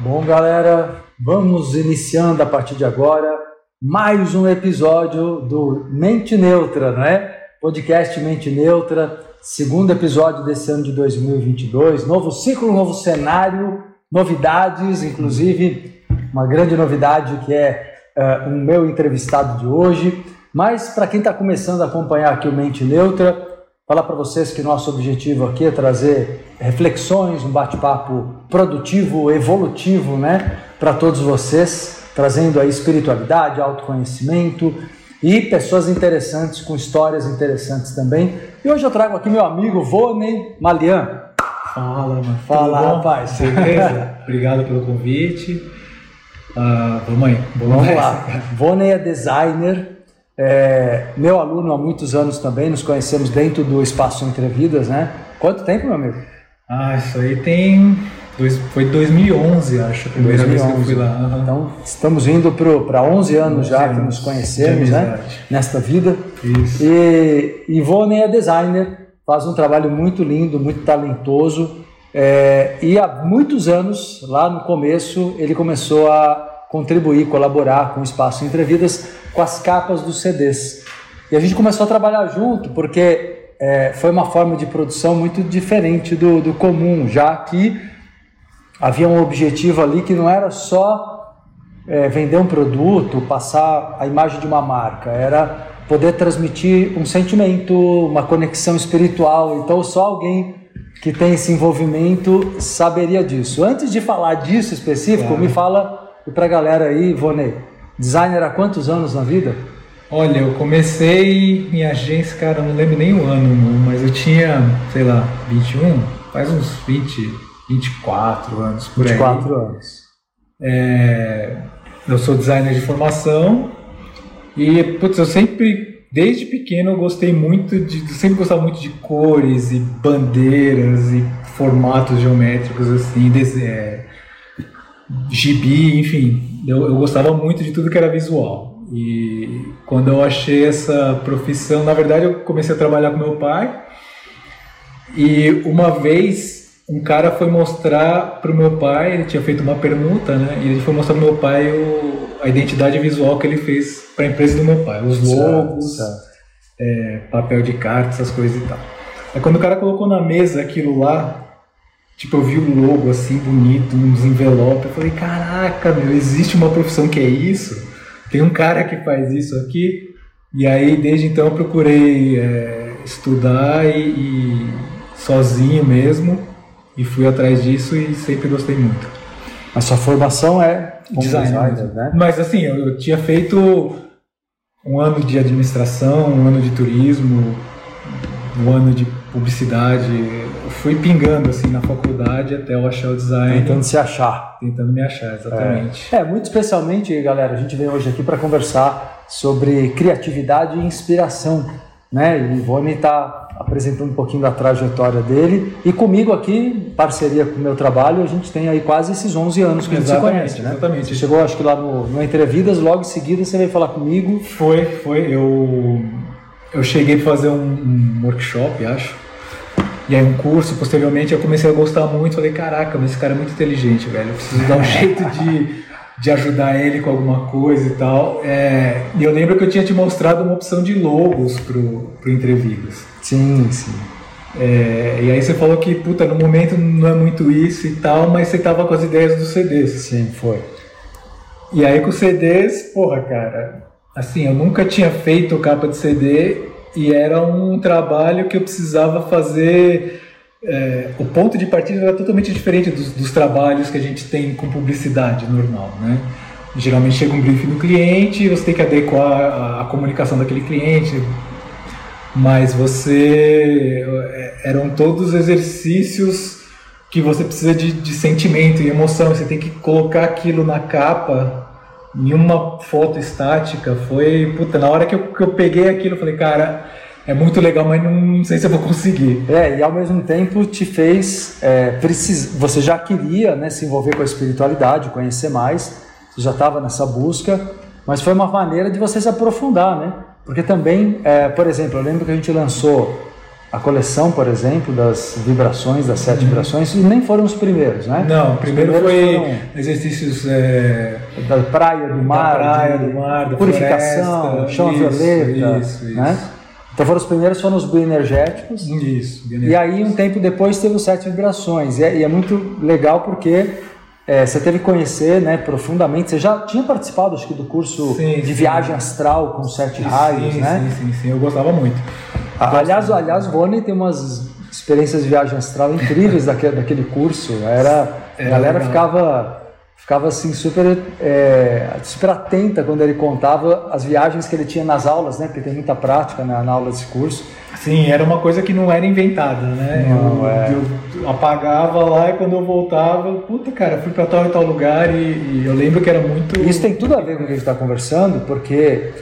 Bom, galera, vamos iniciando a partir de agora mais um episódio do Mente Neutra, né? Podcast Mente Neutra, segundo episódio desse ano de 2022, novo ciclo, novo cenário, novidades, inclusive uma grande novidade que é uh, o meu entrevistado de hoje. Mas para quem está começando a acompanhar aqui o Mente Neutra, falar para vocês que nosso objetivo aqui é trazer reflexões, um bate-papo produtivo, evolutivo, né, para todos vocês, trazendo aí espiritualidade, autoconhecimento e pessoas interessantes com histórias interessantes também. E hoje eu trago aqui meu amigo Vone Malian. Fala, mano. Fala, rapaz. Beleza? Obrigado pelo convite. Uh, vamos aí. Vamos lá. Vone é designer, é, meu aluno há muitos anos também, nos conhecemos dentro do Espaço Entrevidas, né? Quanto tempo, meu amigo? Ah, isso aí tem. Dois, foi 2011, acho, a primeira 2011. vez que eu fui lá. Então, estamos indo para 11 anos 11 já anos que nos conhecemos, né? Nesta vida. Isso. E Ivone é designer, faz um trabalho muito lindo, muito talentoso. É, e há muitos anos, lá no começo, ele começou a contribuir, colaborar com o Espaço Entrevidas com as capas dos CDs. E a gente começou a trabalhar junto porque é, foi uma forma de produção muito diferente do, do comum, já que havia um objetivo ali que não era só é, vender um produto, passar a imagem de uma marca, era poder transmitir um sentimento, uma conexão espiritual. Então, só alguém que tem esse envolvimento saberia disso. Antes de falar disso específico, me fala e para a galera aí, Vonei, designer há quantos anos na vida? Olha, eu comecei em agência, cara, não lembro nem o ano, mas eu tinha, sei lá, 21, faz uns 20, 24 anos por 24 aí. 24 anos. É, eu sou designer de formação e, putz, eu sempre, desde pequeno, eu gostei muito de, sempre gostava muito de cores e bandeiras e formatos geométricos, assim, é, gibi, enfim, eu, eu gostava muito de tudo que era visual. E quando eu achei essa profissão, na verdade eu comecei a trabalhar com meu pai. E uma vez um cara foi mostrar para o meu pai, ele tinha feito uma permuta, né? E ele foi mostrar para meu pai o, a identidade visual que ele fez para a empresa do meu pai, os logos, é, papel de carta, essas coisas e tal. Aí quando o cara colocou na mesa aquilo lá, Tipo, eu vi o logo assim, bonito, uns envelopes. Eu falei, caraca, meu, existe uma profissão que é isso? Tem um cara que faz isso aqui. E aí, desde então, eu procurei é, estudar e, e, sozinho mesmo. E fui atrás disso e sempre gostei muito. A sua formação é designer, designer né? Mas assim, eu, eu tinha feito um ano de administração, um ano de turismo, um ano de publicidade. Eu fui pingando assim na faculdade até eu achar o design. Tentando se achar. Tentando me achar, exatamente. É, é muito especialmente, galera, a gente vem hoje aqui para conversar sobre criatividade e inspiração. Né? E o Ivone está apresentando um pouquinho da trajetória dele. E comigo aqui, parceria com o meu trabalho, a gente tem aí quase esses 11 anos que exatamente, a gente se conhece, né? Exatamente. Você chegou, acho que lá no, no Entrevidas, logo em seguida você veio falar comigo. Foi, foi. Eu, eu cheguei a fazer um, um workshop, acho e aí um curso, posteriormente eu comecei a gostar muito, falei, caraca, mas esse cara é muito inteligente, velho, eu preciso dar um jeito de, de ajudar ele com alguma coisa e tal. É, e eu lembro que eu tinha te mostrado uma opção de logos pro, pro Entrevidas. Sim, sim. É, e aí você falou que, puta, no momento não é muito isso e tal, mas você tava com as ideias dos CDs. Sim, foi. E aí com os CDs, porra, cara, assim, eu nunca tinha feito capa de CD e era um trabalho que eu precisava fazer. É, o ponto de partida era totalmente diferente dos, dos, trabalhos que a gente tem com publicidade normal, né? Geralmente chega um briefing no cliente você tem que adequar a, a comunicação daquele cliente, mas você é, eram todos exercícios que você precisa de, de sentimento e emoção. Você tem que colocar aquilo na capa em uma foto estática foi. Puta, na hora que eu, que eu peguei aquilo, eu falei, cara, é muito legal, mas não sei se eu vou conseguir. É, e ao mesmo tempo te fez. É, precis... Você já queria né, se envolver com a espiritualidade, conhecer mais, você já estava nessa busca, mas foi uma maneira de você se aprofundar, né? Porque também, é, por exemplo, eu lembro que a gente lançou a coleção, por exemplo, das vibrações, das sete uhum. vibrações, e nem foram os primeiros, né? Não, primeiro foi exercícios é, da praia, do mar, da praia, do mar, da purificação, floresta, chão isso, violeta, isso, isso. né? Então foram os primeiros, foram os bioenergéticos. Isso. E aí um tempo depois teve os sete vibrações. E é, e é muito legal porque é, você teve que conhecer né, profundamente. Você já tinha participado, acho que, do curso sim, de sim. viagem astral com sete raios, sim, né? Sim, sim, sim. Eu gostava muito. Aliás, aliás, o Rony tem umas experiências de viagem astral incríveis daquele, daquele curso. Era, a galera ficava, ficava assim super, é, super atenta quando ele contava as viagens que ele tinha nas aulas, né? Porque tem muita prática né, na aula desse curso. Sim, era uma coisa que não era inventada, né? Não, eu, é. eu apagava lá e quando eu voltava, puta cara, fui para tal e tal lugar e, e eu lembro que era muito. Isso tem tudo a ver com o que a gente está conversando, porque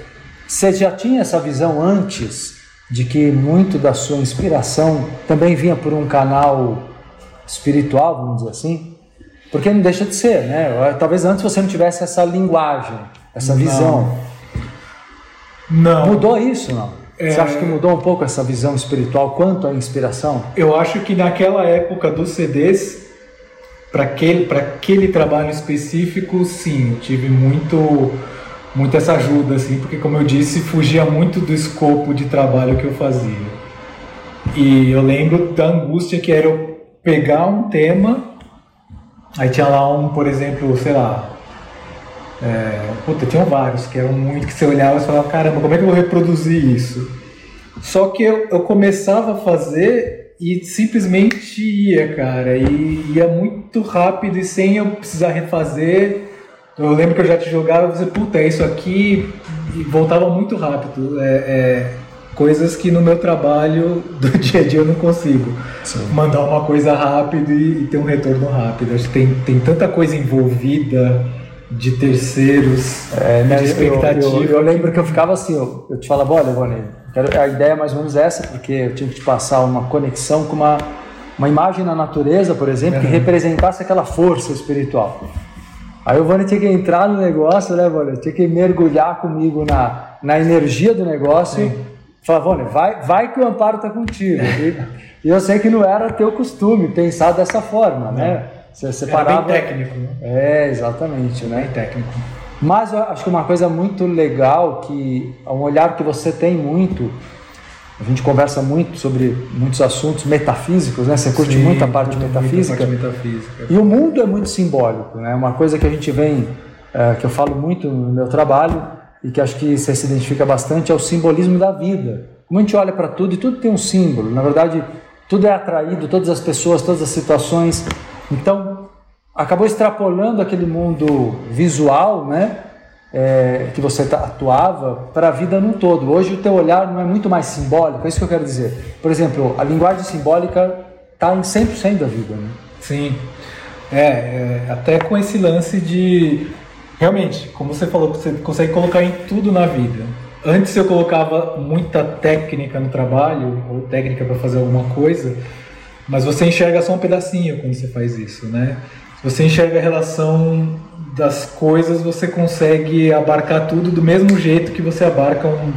você já tinha essa visão antes de que muito da sua inspiração também vinha por um canal espiritual, vamos dizer assim, porque não deixa de ser, né? Talvez antes você não tivesse essa linguagem, essa Não. visão. Não. Mudou isso, não? Você É. acha que mudou um pouco essa visão espiritual quanto à inspiração? Eu acho que naquela época dos CDs, para aquele, pra aquele trabalho específico, sim, eu tive muito, muito essa ajuda, assim, porque, como eu disse, fugia muito do escopo de trabalho que eu fazia. E eu lembro da angústia que era eu pegar um tema, aí tinha lá um, por exemplo, sei lá. É, puta, tinham vários que eram muito que você olhava e falava, caramba, como é que eu vou reproduzir isso? Só que eu, eu começava a fazer e simplesmente ia, cara, e ia muito rápido e sem eu precisar refazer. Eu lembro que eu já te jogava e você, puta, é isso aqui, e voltava muito rápido. É, é, coisas que no meu trabalho do dia a dia eu não consigo. Mandar uma coisa rápido e, e ter um retorno rápido. Acho que tem, tem tanta coisa envolvida de terceiros, É, de eu- expectativa. Eu, eu, eu lembro que eu ficava assim, eu, eu te falava, olha, quero- a ideia é mais ou menos essa, porque eu tinha que te passar uma conexão com uma, uma imagem na natureza, por exemplo, que Uhum. representasse aquela força espiritual. Aí o Vani tinha que entrar no negócio, né, Vani? Tinha que mergulhar comigo na, na energia do negócio. Falar, Vani, vai, vai que o amparo está contigo. E, e eu sei que não era teu costume pensar dessa forma, né? Você Era separava. bem técnico, né? É, exatamente, né? Bem técnico. Mas eu acho que uma coisa muito legal, que é um olhar que você tem muito, a gente conversa muito sobre muitos assuntos metafísicos, né? Você curte Sim, muito a parte metafísica. parte metafísica. E o mundo é muito simbólico, né? Uma coisa que a gente vem, eh, que eu falo muito no meu trabalho e que acho que você se identifica bastante é o simbolismo da vida. Como a gente olha para tudo e tudo tem um símbolo. Na verdade, tudo é atraído, todas as pessoas, todas as situações. Então, acabou extrapolando aquele mundo visual, né? Eh, que você atuava para a vida num todo. Hoje o teu olhar não é muito mais simbólico, é isso que eu quero dizer. Por exemplo, a linguagem simbólica está em 100% da vida, né? Sim. É, é, até com esse lance de. Realmente, como você falou, você consegue colocar em tudo na vida. Antes eu colocava muita técnica no trabalho, ou técnica para fazer alguma coisa, mas você enxerga só um pedacinho quando você faz isso, né? Você enxerga a relação das coisas, você consegue abarcar tudo do mesmo jeito que você abarca um,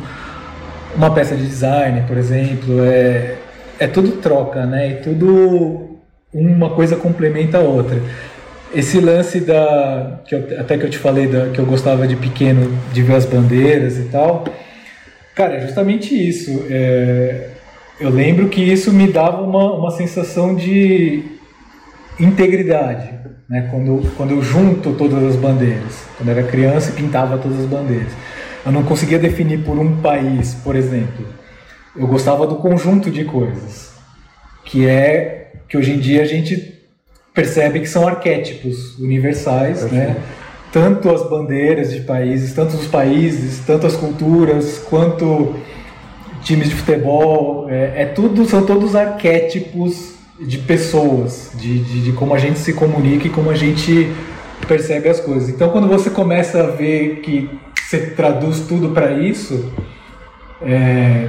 uma peça de design, por exemplo. É, é tudo troca, né? E tudo uma coisa complementa a outra. Esse lance da que eu- até que eu te falei da, que eu gostava de pequeno de ver as bandeiras e tal, cara, é justamente isso. É, eu lembro que isso me dava uma, uma sensação de integridade, né? Quando quando eu junto todas as bandeiras. Quando eu era criança, pintava todas as bandeiras. Eu não conseguia definir por um país, por exemplo. Eu gostava do conjunto de coisas, que é que hoje em dia a gente percebe que são arquétipos universais, né? Tanto as bandeiras de países, tanto os países, tanto as culturas, quanto times de futebol, é, é tudo, são todos arquétipos de pessoas, de, de, de como a gente se comunica e como a gente percebe as coisas. Então, quando você começa a ver que você traduz tudo para isso, é,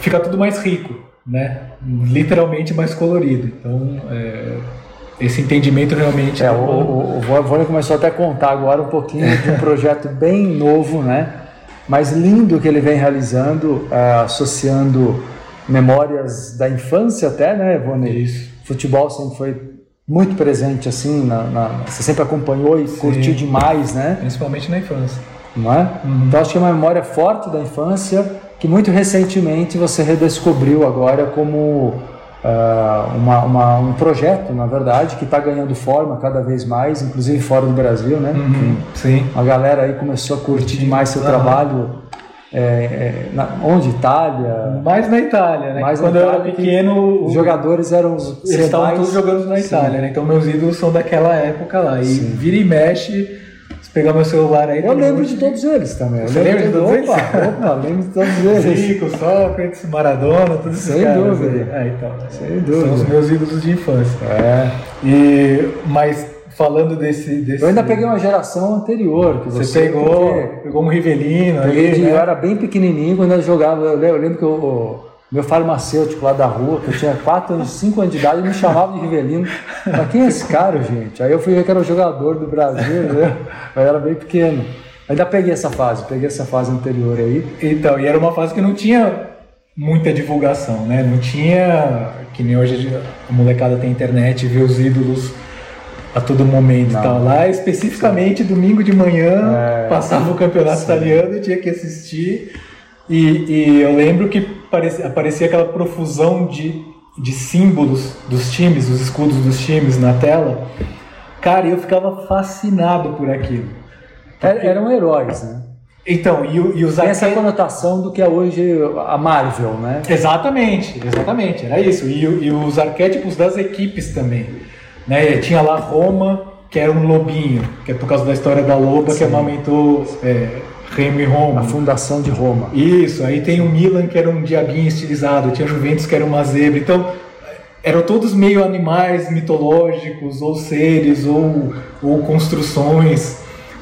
fica tudo mais rico, né? Literalmente mais colorido. Então, é, esse entendimento realmente É, o, acabou- o, o Vônia começou até a contar agora um pouquinho de um projeto bem novo, né? Mas lindo que ele vem realizando, eh, associando memórias da infância até, né, Ivone? Isso. Futebol sempre foi muito presente, assim, na, na- você sempre acompanhou e Sim. curtiu demais, né? Principalmente na infância. Não é? Uhum. Então acho que é uma memória forte da infância que muito recentemente você redescobriu agora como ah, uma- uma- um projeto, na verdade, que está ganhando forma cada vez mais, inclusive fora do Brasil, né? Uhum. Sim. A galera aí começou a curtir demais seu Aham. trabalho. É, é, na- onde? Itália? Mais na Itália, né? Mais Quando eu era Itália que pequeno, Os jogadores eram os eles estavam mais- todos jogando na Sim. Itália, né? Então meus ídolos são daquela época lá. E Sim. vira e mexe, se pegar meu celular aí. Eu lembro monte de todos eles também. Eu Você lembro lembra de todos opa, eles? Opa, lembro de todos eles. Zico, Sócrates, Maradona, todos esses Sem caras dúvida. aí. É, então, Sem São dúvida. os meus ídolos de infância. É. E, mas falando desse, desse. Eu ainda peguei uma geração anterior que você, Você pegou, porque pegou um Rivelino peguei ali, né? Eu era bem pequenininho quando eu jogava. Eu lembro, que o, meu farmacêutico lá da rua, que eu tinha 4 anos, 5 anos de idade, me chamava de Rivelino. Mas quem é esse cara, gente? Aí eu fui ver que era o jogador do Brasil, né? Eu era bem pequeno. Ainda peguei essa fase, peguei essa fase anterior aí. Então, e era uma fase que não tinha muita divulgação, né? Não tinha, que nem hoje a molecada tem internet, vê os ídolos a todo momento Não. e tal. Lá, especificamente, domingo de manhã, É. passava o campeonato Sim. italiano e tinha que assistir. E, e eu lembro que parecia, aparecia aquela profusão de, de símbolos dos times, os escudos dos times na tela. Cara, eu ficava fascinado por aquilo. Er- Eram heróis, né? Então, e, e os Tem essa conotação do que é hoje a Marvel, né? Exatamente, exatamente, era isso. E, e os arquétipos das equipes também. Né? Tinha lá Roma, que era um lobinho, que é por causa da história da loba que Sim. amamentou é, Remo e Roma. A fundação de Roma. Isso, aí tem o Milan, que era um diabinho estilizado, tinha Juventus, que era uma zebra. Então, eram todos meio animais mitológicos, ou seres, ou, ou construções.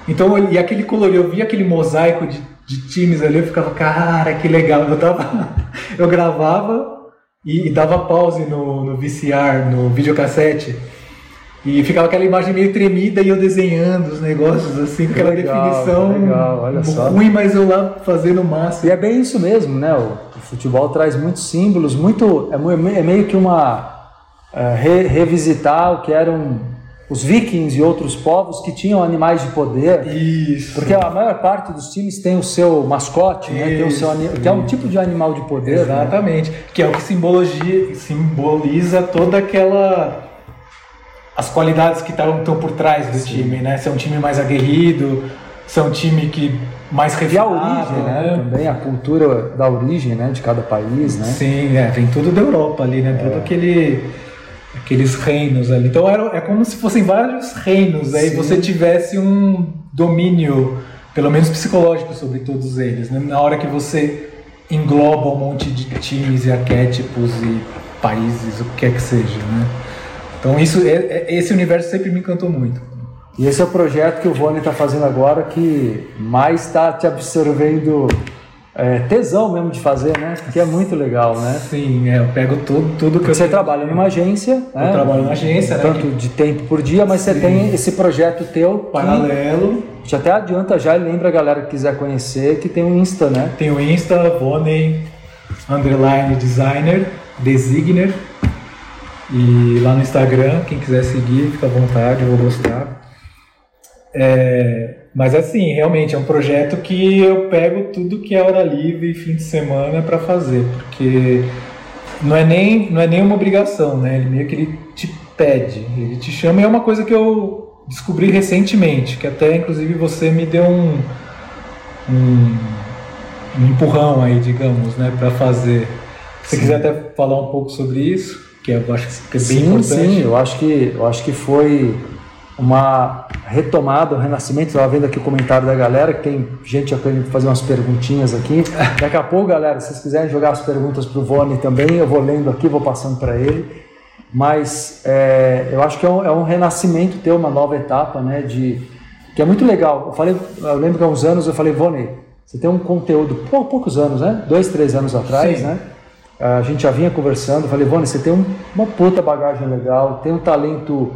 Então, e aquele colorido, eu via aquele mosaico de, de times ali, eu ficava, cara, que legal. Eu, tava, eu gravava e, e dava pause no, no VCR, no videocassete. E ficava aquela imagem meio tremida e eu desenhando os negócios assim, com aquela legal, definição legal, olha só. ruim, mas eu lá fazendo o E máximo. é bem isso mesmo, né? O, futebol traz muitos símbolos, muito é, mu- é meio que uma é, re- revisitar o que eram os vikings e outros povos que tinham animais de poder. Isso. Porque a maior parte dos times tem o seu mascote, né? Tem o seu, que é um tipo de animal de poder. né? Exatamente. Que é o que simbologia, simboliza toda aquela. As qualidades que estão por trás do time, né? Se é um time mais aguerrido, se é um time que mais E a refinado, origem, né? Também a cultura da origem, né? De cada país, né? Sim, é, vem tudo da Europa ali, né? Todo aquele aqueles reinos ali. Então era, é como se fossem vários reinos, aí Sim. você tivesse um domínio, pelo menos psicológico, sobre todos eles. Né? Na hora que você engloba um monte de times e arquétipos e países, o que quer que seja, né? Então isso, é- é- esse universo sempre me encantou muito. E esse é o projeto que o Vone está fazendo agora que mais está te absorvendo é, tesão mesmo de fazer, né? Que é muito legal, né? Sim, é, eu pego tudo, tudo que eu Você trabalha numa agência, né? trabalho numa agência, né, tanto de tempo por dia, mas você Sim. tem esse projeto teu que paralelo. te até adianta já e lembra a galera que quiser conhecer que tem um Insta, né? Tem o Insta, Voney, underline designer, designer. E lá no Instagram, quem quiser seguir, fica à vontade, eu vou gostar. É, mas assim, realmente é um projeto que eu pego tudo que é hora livre e fim de semana para fazer, porque não é nem não é nem uma obrigação, né? Ele meio que ele te pede, ele te chama e é uma coisa que eu descobri recentemente, que até inclusive você me deu um um, um empurrão aí, digamos, né, para fazer. Se Sim. quiser até falar um pouco sobre isso, que eu acho que é bem sim, importante. sim, eu acho que eu acho que foi uma retomada, um renascimento. Estava vendo aqui o comentário da galera, que tem gente querendo fazer umas perguntinhas aqui. Daqui a pouco, galera, se vocês quiserem jogar as perguntas para o Vone também, eu vou lendo aqui, vou passando para ele. Mas é, eu acho que é um, é um renascimento ter uma nova etapa, né? De que é muito legal. Eu falei, eu lembro que há uns anos eu falei, Vone, você tem um conteúdo, pou- poucos anos, né? Dois, três anos atrás, Sim. né? A gente já vinha conversando, falei, Vone, você tem um- uma puta bagagem legal, tem um talento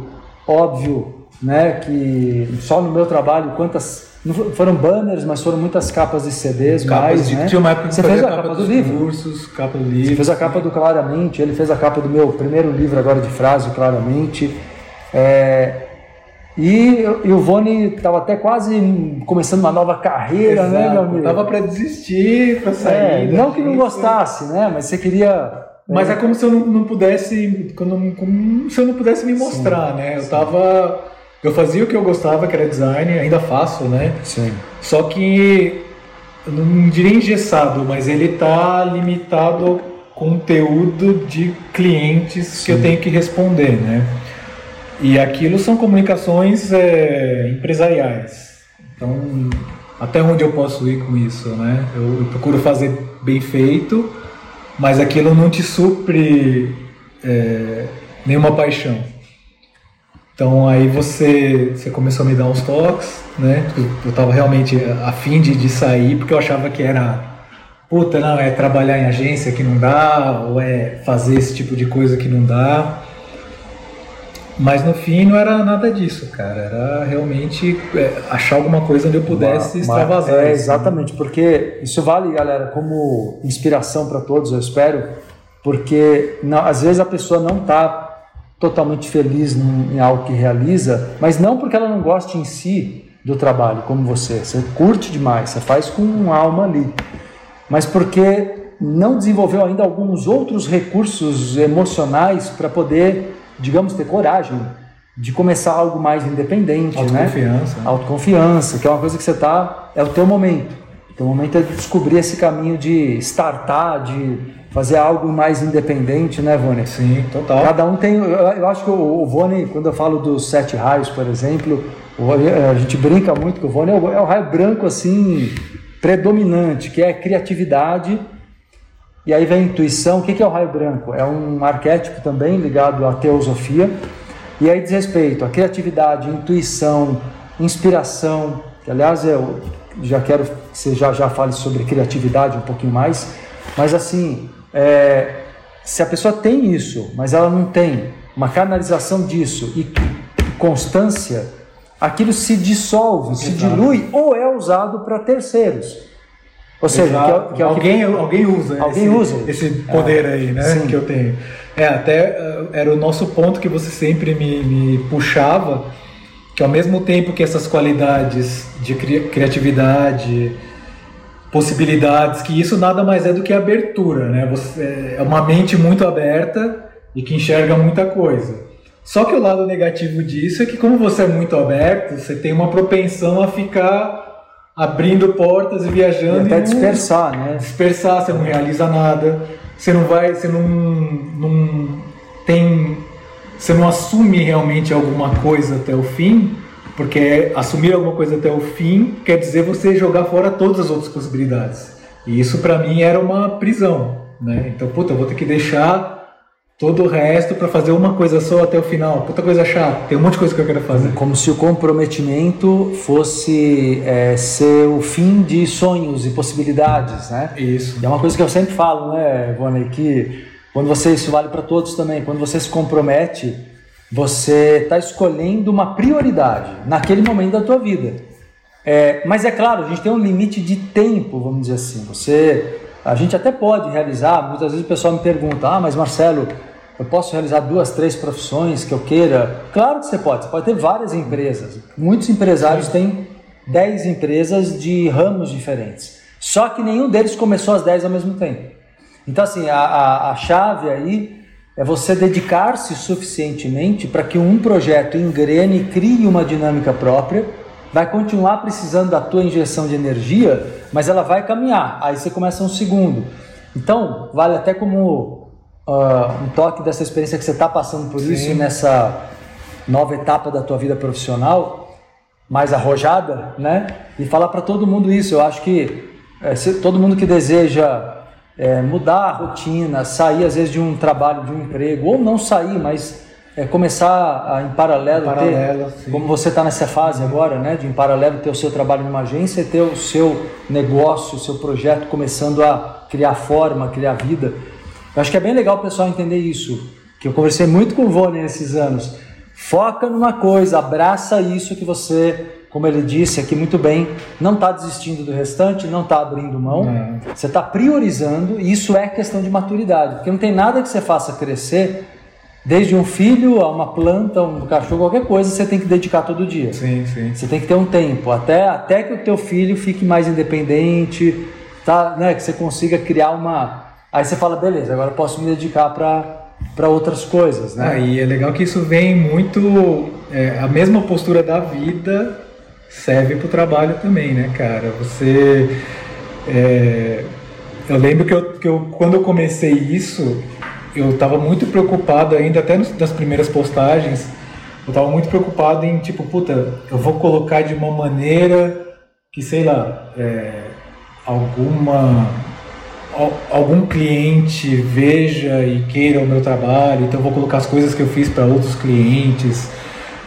óbvio né? Que só no meu trabalho, quantas. Não foram banners, mas foram muitas capas de CDs, Capas mais, de, né? Tinha uma época que Você fez a capa capa do livro? cursos, capa do Você livro. fez a capa do Claramente, ele fez a capa do meu primeiro livro agora de frase, Claramente. É, e, e o Vone estava até quase começando uma nova carreira, né, meu amigo? Tava pra desistir, pra É, sair. da não que não gostasse, né? Mas você queria. Mas é como se eu não, não pudesse, como, como se eu não pudesse me mostrar, né? Eu tava, eu fazia o que eu gostava, que era design, ainda faço, né? Sim. Só que eu não diria engessado, mas ele tá limitado ao conteúdo de clientes que eu tenho que responder, né? E aquilo são comunicações é, empresariais. Então, até onde eu posso ir com isso, né? Eu, eu procuro fazer bem feito, mas aquilo não te supre é, nenhuma paixão. Então aí você, você começou a me dar uns toques, né? Eu estava realmente afim de, de sair porque eu achava que era puta, não, é trabalhar em agência que não dá, ou é fazer esse tipo de coisa que não dá. Mas no fim não era nada disso, cara. Era realmente é, achar alguma coisa onde eu pudesse Uma- uma- extravasar. É, isso, né? exatamente, porque isso vale, galera, como inspiração para todos, eu espero, porque não- às vezes a pessoa não está totalmente feliz num- em algo que realiza, mas não porque ela não goste em si do trabalho, como você. Você curte demais, você faz com alma ali, mas porque não desenvolveu ainda alguns outros recursos emocionais para poder, digamos, ter coragem de começar algo mais independente, né? Autoconfiança. né? Autoconfiança, que é uma coisa que você tá, é o teu momento. O teu momento é de descobrir esse caminho de startar, de fazer algo mais independente, né, Vone? Sim, total. Cada um tem. Eu, eu acho que o, o Vone, quando eu falo dos sete raios, por exemplo, o- a gente brinca muito que o Vone é o, é o raio branco assim predominante, que é a criatividade. E aí vem a intuição. O que é o raio branco? É um arquétipo também ligado à teosofia. E aí diz respeito à criatividade, intuição, inspiração. Que aliás eu já quero que você já já fale sobre criatividade um pouquinho mais. Mas assim, é, se a pessoa tem isso, mas ela não tem uma canalização disso e constância, aquilo se dissolve, se Exato. dilui ou é usado para terceiros. Ou seja, que é, Exato. que é o que alguém, alguém usa Alguém esse, usa. esse poder aí, né? sim. Que eu tenho. É, até eh, era o nosso ponto que você sempre me, me puxava, que ao mesmo tempo que essas qualidades de cri- criatividade, possibilidades, que isso nada mais é do que abertura, né? Você, é uma mente muito aberta e que enxerga muita coisa. Só que o lado negativo disso é que como você é muito aberto, você tem uma propensão a ficar abrindo portas e e viajando até e não- dispersar, né? dispersar, você não realiza nada, você não vai, você não, não tem, você não assume realmente alguma coisa até o fim, porque assumir alguma coisa até o fim quer dizer você jogar fora todas as outras possibilidades. E isso pra mim era uma prisão, né? Então, puta, eu vou ter que deixar todo o resto pra fazer uma coisa só até o final. Puta coisa chata, tem um monte de coisa que eu quero fazer. Como se o comprometimento fosse é, ser o fim de sonhos e possibilidades, né? Isso. E é uma coisa que eu sempre falo, né, Ivone, que quando você, isso vale para todos também, quando você se compromete, você está escolhendo uma prioridade naquele momento da tua vida. É, mas é claro, a gente tem um limite de tempo, vamos dizer assim. Você, a gente até pode realizar, muitas vezes o pessoal me pergunta, ah, mas Marcelo, eu posso realizar duas, três profissões que eu queira? Claro que você pode, você pode ter várias empresas. Muitos empresários têm 10 empresas de ramos diferentes. Só que nenhum deles começou as 10 ao mesmo tempo. Então, assim, a, a, a chave aí é você dedicar-se suficientemente para que um projeto engrene e crie uma dinâmica própria. Vai continuar precisando da tua injeção de energia, mas ela vai caminhar. Aí você começa um segundo. Então, vale até como ah, um toque dessa experiência que você está passando por isso nessa nova etapa da tua vida profissional, mais arrojada, né? E falar para todo mundo isso. Eu acho que é, se- todo mundo que deseja é, mudar a rotina, sair às vezes de um trabalho, de um emprego, ou não sair, mas é, começar a, em paralelo, Em paralelo, ter, como você está nessa fase agora, né? De em paralelo ter o seu trabalho numa agência e ter o seu negócio, o seu projeto começando a criar forma, criar vida. Eu acho que é bem legal o pessoal entender isso, que eu conversei muito com o Vone nesses anos. Foca numa coisa, abraça isso que você, como ele disse aqui muito bem, não está desistindo do restante, não está abrindo mão, Não. você está priorizando, e isso é questão de maturidade, porque não tem nada que você faça crescer, desde um filho a uma planta, um cachorro, qualquer coisa, você tem que dedicar todo dia. Sim, sim. Você tem que ter um tempo, até, até que o teu filho fique mais independente, tá, né, que você consiga criar uma... Aí você fala, beleza, agora eu posso me dedicar para outras coisas, né? Ah, e é legal que isso vem muito. é, a mesma postura da vida serve para o trabalho também, né, cara? Você. é, eu lembro que, eu, que eu, quando eu comecei isso, eu estava muito preocupado ainda, até nos, nas primeiras postagens, eu estava muito preocupado em, tipo, puta, eu vou colocar de uma maneira que, sei lá, é, alguma al- algum cliente veja e queira o meu trabalho, então vou colocar as coisas que eu fiz para outros clientes.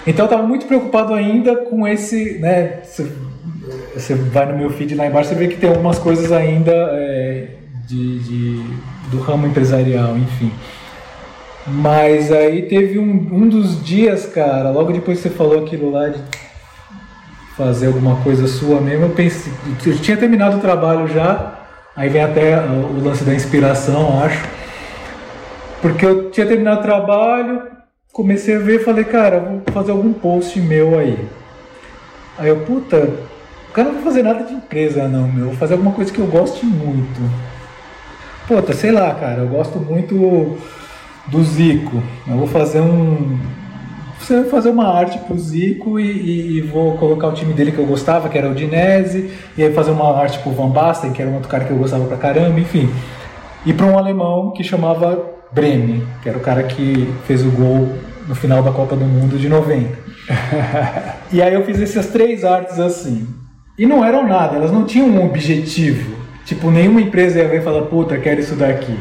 Então eu estava muito preocupado ainda com esse, né? Você vai no meu feed lá embaixo, você vê que tem algumas coisas ainda é, de, de- do ramo empresarial, enfim. Mas aí teve um, um dos dias, cara, logo depois que você falou aquilo lá de fazer alguma coisa sua mesmo, eu pensei, eu tinha terminado o trabalho já, aí vem até o lance da inspiração, acho. Porque eu tinha terminado o trabalho, comecei a ver falei, cara, vou fazer algum post meu aí. Aí eu, puta, cara, não vou fazer nada de empresa não, meu, vou fazer alguma coisa que eu goste muito. Puta, sei lá, cara, eu gosto muito do Zico. Eu vou fazer um. Você vai fazer uma arte pro Zico e, e- e vou colocar o time dele que eu gostava, que era o Dinese, e aí fazer uma arte pro Van Basten, que era um outro cara que eu gostava pra caramba, enfim. E para um alemão que chamava Bremen, que era o cara que fez o gol no final da Copa do Mundo de 90. e aí eu fiz essas três artes assim. E não eram nada, elas não tinham um objetivo. Tipo, nenhuma empresa ia ver e falar, puta, quero isso daqui.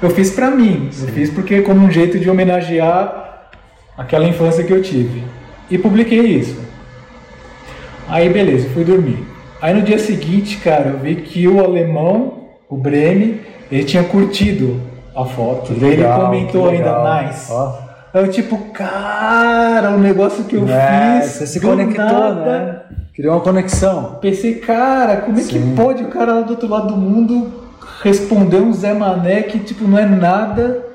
Eu fiz pra mim, eu fiz porque como um jeito de homenagear aquela infância que eu tive. E publiquei isso. Aí beleza, fui dormir. Aí no dia seguinte, cara, eu vi que o alemão, o Breme, ele tinha curtido a foto. Que ele legal, comentou que legal. ainda nice. Ó. Eu tipo, cara, o negócio que eu É, fiz. você se conectou, nada, né? Criou uma conexão. Pensei, cara, como é Sim. que pode o cara lá do outro lado do mundo responder um Zé Mané que tipo não é nada?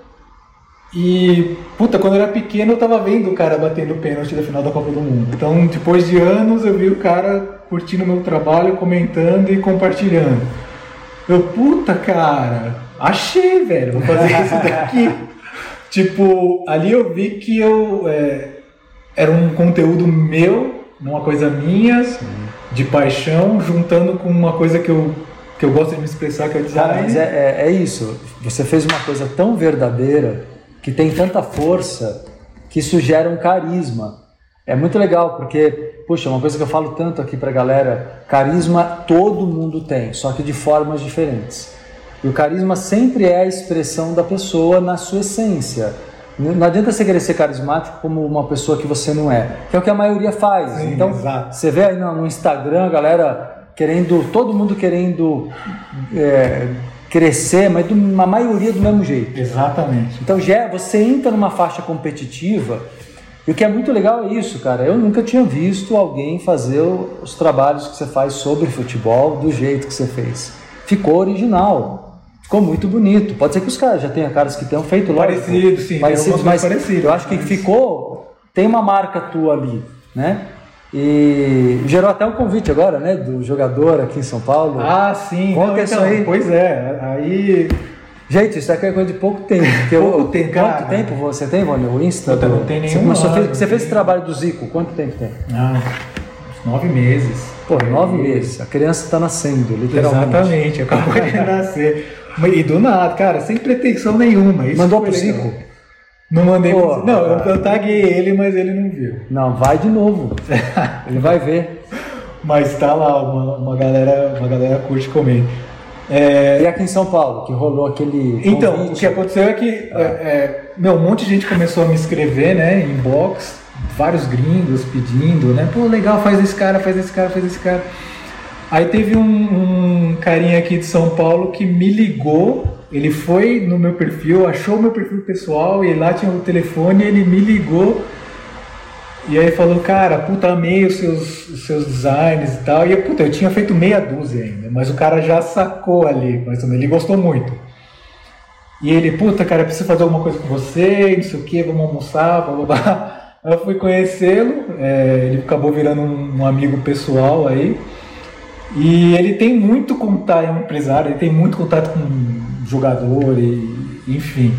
E puta, quando eu era pequeno eu tava vendo o cara batendo o pênalti da final da Copa do Mundo. Então, depois de anos eu vi o cara curtindo o meu trabalho, comentando e compartilhando. Eu, puta, cara, achei, velho, vou fazer isso daqui. Tipo, ali eu vi que eu é, era um conteúdo meu, uma coisa minha, de paixão, juntando com uma coisa que eu, que eu gosto de me expressar, que é o Cara, design. mas é, é, é isso. Você fez uma coisa tão verdadeira, que tem tanta força, que isso gera um carisma. É muito legal, porque, puxa, uma coisa que eu falo tanto aqui pra galera, carisma todo mundo tem, só que de formas diferentes. E o carisma sempre é a expressão da pessoa na sua essência. Não adianta você querer ser carismático como uma pessoa que você não é, que é o que a maioria faz. Sim, então, exato. você vê aí no, Instagram, a galera querendo, todo mundo querendo é, crescer, mas uma maioria do mesmo jeito. Exatamente. Então já você entra numa faixa competitiva e o que é muito legal é isso, cara. Eu nunca tinha visto alguém fazer os trabalhos que você faz sobre futebol do jeito que você fez. Ficou original, ficou muito bonito. Pode ser que os caras já tenham caras que tenham feito lógico, Parecido, sim, algumas mas parecidas, eu acho que mas- ficou tem uma marca tua ali, né? E gerou até um convite agora, né, do jogador aqui em São Paulo. Ah, sim. Conta não, então, aí. Pois é, aí. Gente, isso aqui é coisa de pouco tempo. Pouco eu- tempo, Quanto cara. tempo você tem, Vânia? O Insta? Do- não Você, nenhum ano, fez, você fez esse trabalho do Zico, quanto tempo tem? Ah, uns nove meses. Pô, nove meses. A criança está nascendo, literalmente. Exatamente, acabou de nascer. E do nada, cara, sem pretensão nenhuma. Isso Mandou pro. Zico? Não mandei Pô, pro. Não, eu, eu taguei ele, mas ele não viu. Não, vai de novo. Ele vai ver. Mas tá lá, uma, uma galera, uma galera curte comer. É, E aqui em São Paulo, que rolou aquele. Então, convite. o que aconteceu é que é, é, meu, um monte de gente começou a me escrever, né, em inbox, vários gringos pedindo, né, pô, legal, faz esse cara, faz esse cara, faz esse cara. Aí teve um, um carinha aqui de São Paulo que me ligou, ele foi no meu perfil, achou meu perfil pessoal e lá tinha o telefone, ele me ligou E aí falou, cara, puta, amei os seus, os seus designs e tal. E puta, eu tinha feito meia dúzia ainda, mas o cara já sacou ali, mas ele gostou muito. E ele, puta, cara, preciso fazer alguma coisa com você, não sei o que, vamos almoçar, blá blá blá. Eu fui conhecê-lo, é, ele acabou virando um, um, amigo pessoal aí. E ele tem muito contato, é um empresário, ele tem muito contato com jogador e enfim.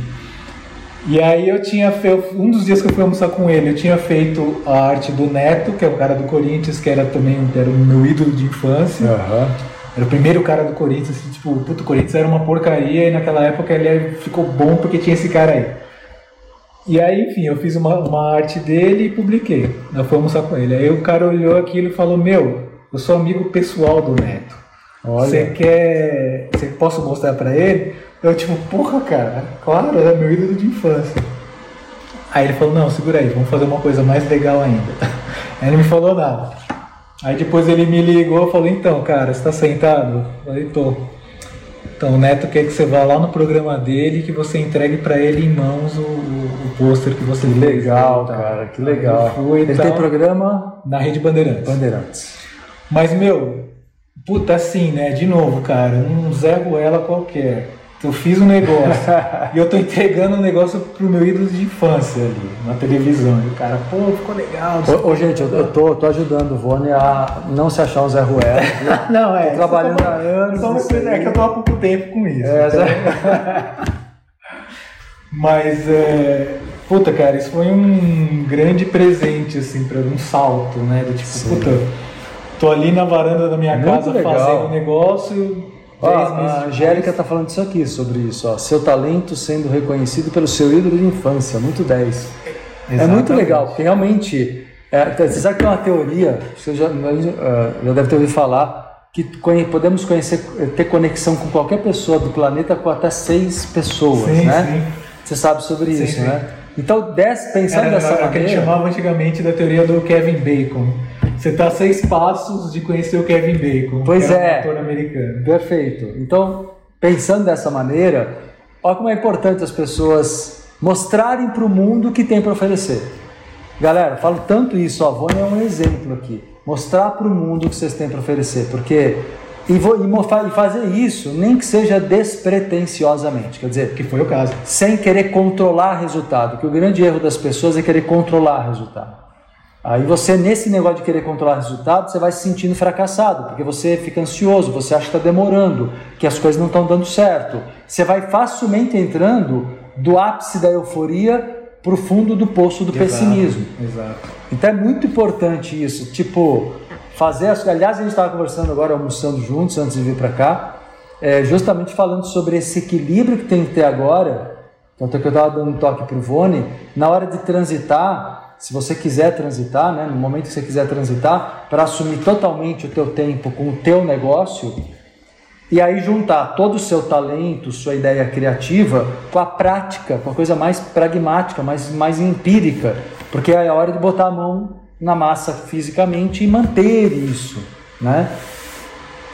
E aí eu tinha feito, um dos dias que eu fui almoçar com ele, eu tinha feito a arte do Neto, que é o cara do Corinthians, que era também era o meu ídolo de infância. Uhum. Era o primeiro cara do Corinthians, assim, tipo, puto, o Corinthians era uma porcaria e naquela época ele ficou bom porque tinha esse cara aí. E aí, enfim, eu fiz uma, uma arte dele e publiquei. Eu fui almoçar com ele. Aí o cara olhou aquilo e falou, meu, eu sou amigo pessoal do Neto. Você quer. Você posso mostrar pra ele? Eu tipo, porra, cara, claro, é meu ídolo de infância. Aí ele falou, não, segura aí, vamos fazer uma coisa mais legal ainda. Aí ele me falou nada. Aí depois ele me ligou e falou, então, cara, você tá sentado? Eu falei, tô. Então o Neto quer que você vá lá no programa dele e que você entregue para ele em mãos o, o, o pôster que você que legal, fez, cara, que legal. Fui, ele tem programa na Rede Bandeirantes. Bandeirantes. Mas meu, puta assim, né? De novo, cara, um Zé Ruela qualquer eu fiz um negócio e eu tô entregando um negócio pro meu ídolo de infância ali, na televisão. E o cara, pô, ficou legal. Ô, ô gente, eu, eu tô, tô ajudando o Vone a não se achar um Zé Ruela. não, é. Tô trabalhando há anos. Só uma é que eu tô há pouco tempo com isso. É, então... Mas, é, puta, cara, isso foi um grande presente, assim, para um salto, né? Do tipo, Sim. puta, tô ali na varanda da minha Muito casa legal. fazendo negócio Ó, a Angélica está falando isso aqui, sobre isso. Ó. Seu talento sendo reconhecido pelo seu ídolo de infância. Muito 10. Exatamente. É muito legal, porque realmente. É, você sabe que tem uma teoria, você já, já deve ter ouvido falar, que podemos conhecer, ter conexão com qualquer pessoa do planeta com até seis pessoas, sim, né? Sim. Você sabe sobre sim, isso, né? Então, dez, pensando Era, dessa maneira... que a gente chamava antigamente da teoria do Kevin Bacon. Você está a seis passos de conhecer o Kevin Bacon. Pois é. é. Um americano. Perfeito. Então, pensando dessa maneira, olha como é importante as pessoas mostrarem para o mundo o que tem para oferecer. Galera, falo tanto isso, a Vônia é um exemplo aqui. Mostrar para o mundo o que vocês têm para oferecer, porque e, vou, e, fazer isso, nem que seja despretensiosamente, quer dizer, que foi o caso, sem querer controlar resultado, que o grande erro das pessoas é querer controlar resultado. Aí você, nesse negócio de querer controlar resultado, você vai se sentindo fracassado, porque você fica ansioso, você acha que está demorando, que as coisas não estão dando certo. Você vai facilmente entrando do ápice da euforia para o fundo do poço do exato, pessimismo. Exato. Então é muito importante isso, tipo, fazer as... Aliás, a gente estava conversando agora, almoçando juntos, antes de vir para cá, é, justamente falando sobre esse equilíbrio que tem que ter agora, tanto é que eu estava dando um toque para o Vone, na hora de transitar se você quiser transitar, né, no momento que você quiser transitar, para assumir totalmente o teu tempo com o teu negócio e aí juntar todo o seu talento, sua ideia criativa com a prática, com a coisa mais pragmática, mais, mais empírica, porque é a hora de botar a mão na massa fisicamente e manter isso, né?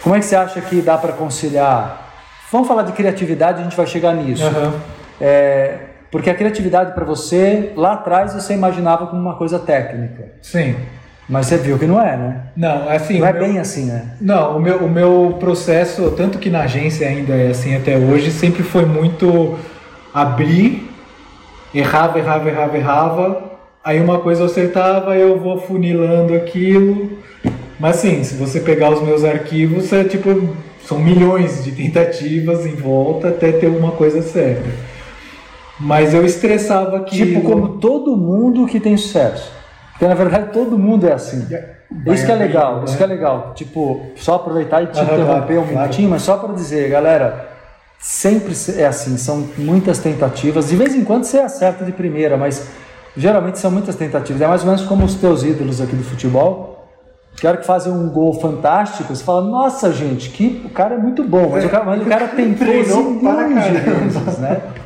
Como é que você acha que dá para conciliar? Vamos falar de criatividade, a gente vai chegar nisso. Uhum. É, porque a criatividade para você, lá atrás, você imaginava como uma coisa técnica. Sim. Mas você viu que não é, né? Não, é assim. Não é meu... bem assim, né? Não, o meu, o meu processo, tanto que na agência ainda é assim até hoje, sempre foi muito abrir, errava, errava, errava, errava. Aí uma coisa eu acertava, eu vou funilando aquilo. Mas assim, se você pegar os meus arquivos, é tipo, são milhões de tentativas em volta até ter uma coisa certa. Mas eu estressava que. Tipo, como todo mundo que tem sucesso. Porque na verdade todo mundo é assim. Isso que é legal, isso que é legal. Tipo, só aproveitar e te interromper um minutinho, mas só para dizer, galera, sempre é assim, são muitas tentativas. De vez em quando você acerta de primeira, mas geralmente são muitas tentativas. É mais ou menos como os teus ídolos aqui do futebol. Que hora que fazem um gol fantástico, você fala, nossa gente, que o cara é muito bom, mas, é. o, cara, mas o cara tentou milhões de vezes, né?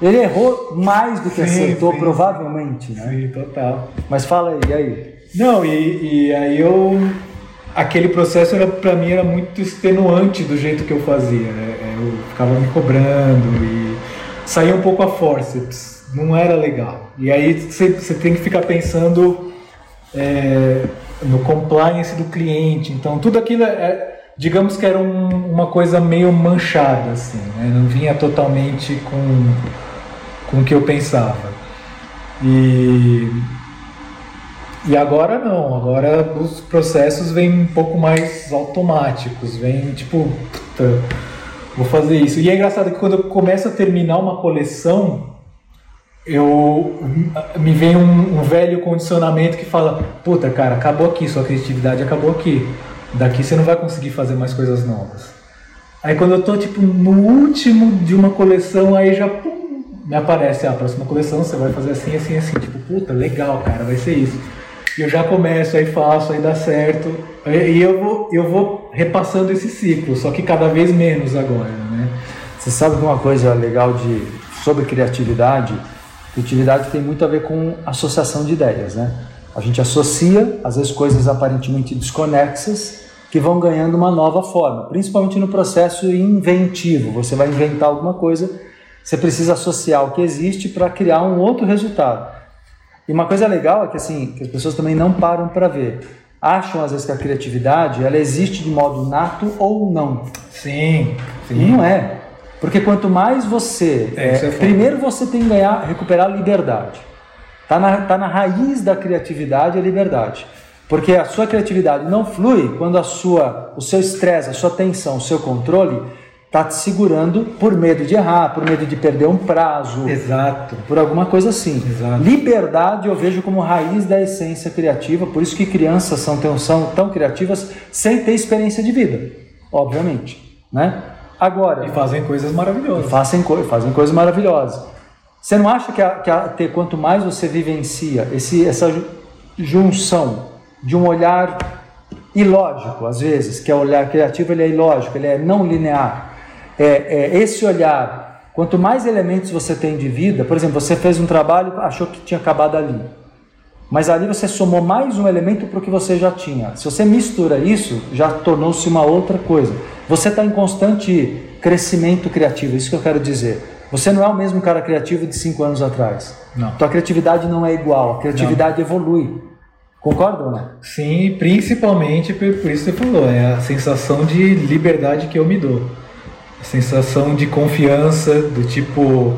Ele errou mais do que sim, acertou, sim, provavelmente, né? Sim, total. Mas fala aí, e aí? Não, e, e aí eu. Aquele processo era para mim era muito extenuante do jeito que eu fazia. Né? Eu ficava me cobrando e saía um pouco a forceps. Não era legal. E aí você tem que ficar pensando é, no compliance do cliente. Então, tudo aquilo, é, digamos que era um, uma coisa meio manchada, assim, né? não vinha totalmente com, com o que eu pensava. E, e agora não, agora os processos vêm um pouco mais automáticos, vem tipo, puta, vou fazer isso. E é engraçado que quando eu começo a terminar uma coleção, eu me vem um, um, velho condicionamento que fala, puta cara, acabou aqui, sua criatividade acabou aqui. Daqui você não vai conseguir fazer mais coisas novas. Aí quando eu tô tipo no último de uma coleção, aí já me aparece ah, a próxima coleção, você vai fazer assim, assim, assim, tipo, puta, legal, cara, vai ser isso. E eu já começo, aí faço, aí dá certo. E eu vou, eu vou repassando esse ciclo, só que cada vez menos agora, né? Você sabe que uma coisa legal de sobre criatividade Criatividade tem muito a ver com associação de ideias, né? A gente associa, às vezes, coisas aparentemente desconexas que vão ganhando uma nova forma, principalmente no processo inventivo. Você vai inventar alguma coisa, você precisa associar o que existe para criar um outro resultado. E uma coisa legal é que assim, que as pessoas também não param para ver. Acham às vezes que a criatividade ela existe de modo nato ou não. Sim, sim. E não é. Porque quanto mais você. É, primeiro você tem que ganhar, recuperar a liberdade. Está na, tá na raiz da criatividade a liberdade. Porque a sua criatividade não flui quando a sua, o seu estresse, a sua tensão, o seu controle está te segurando por medo de errar, por medo de perder um prazo. Exato. Por alguma coisa assim. Exato. Liberdade eu vejo como raiz da essência criativa, por isso que crianças são tão, são tão criativas sem ter experiência de vida, obviamente. Né? Agora. E fazem coisas maravilhosas. Fazem, fazem coisas maravilhosas. Você não acha que, a, que a, ter, quanto mais você vivencia esse, essa junção de um olhar ilógico, às vezes, que é o olhar criativo, ele é ilógico, ele é não linear. É, é, esse olhar, quanto mais elementos você tem de vida, por exemplo, você fez um trabalho, achou que tinha acabado ali. Mas ali você somou mais um elemento para o que você já tinha. Se você mistura isso, já tornou-se uma outra coisa. Você está em constante crescimento criativo, isso que eu quero dizer. Você não é o mesmo cara criativo de cinco anos atrás. Não. Tua criatividade não é igual, a criatividade não. evolui. Concorda não? Sim, principalmente por, por isso que você falou, é a sensação de liberdade que eu me dou. Sensação de confiança, do tipo,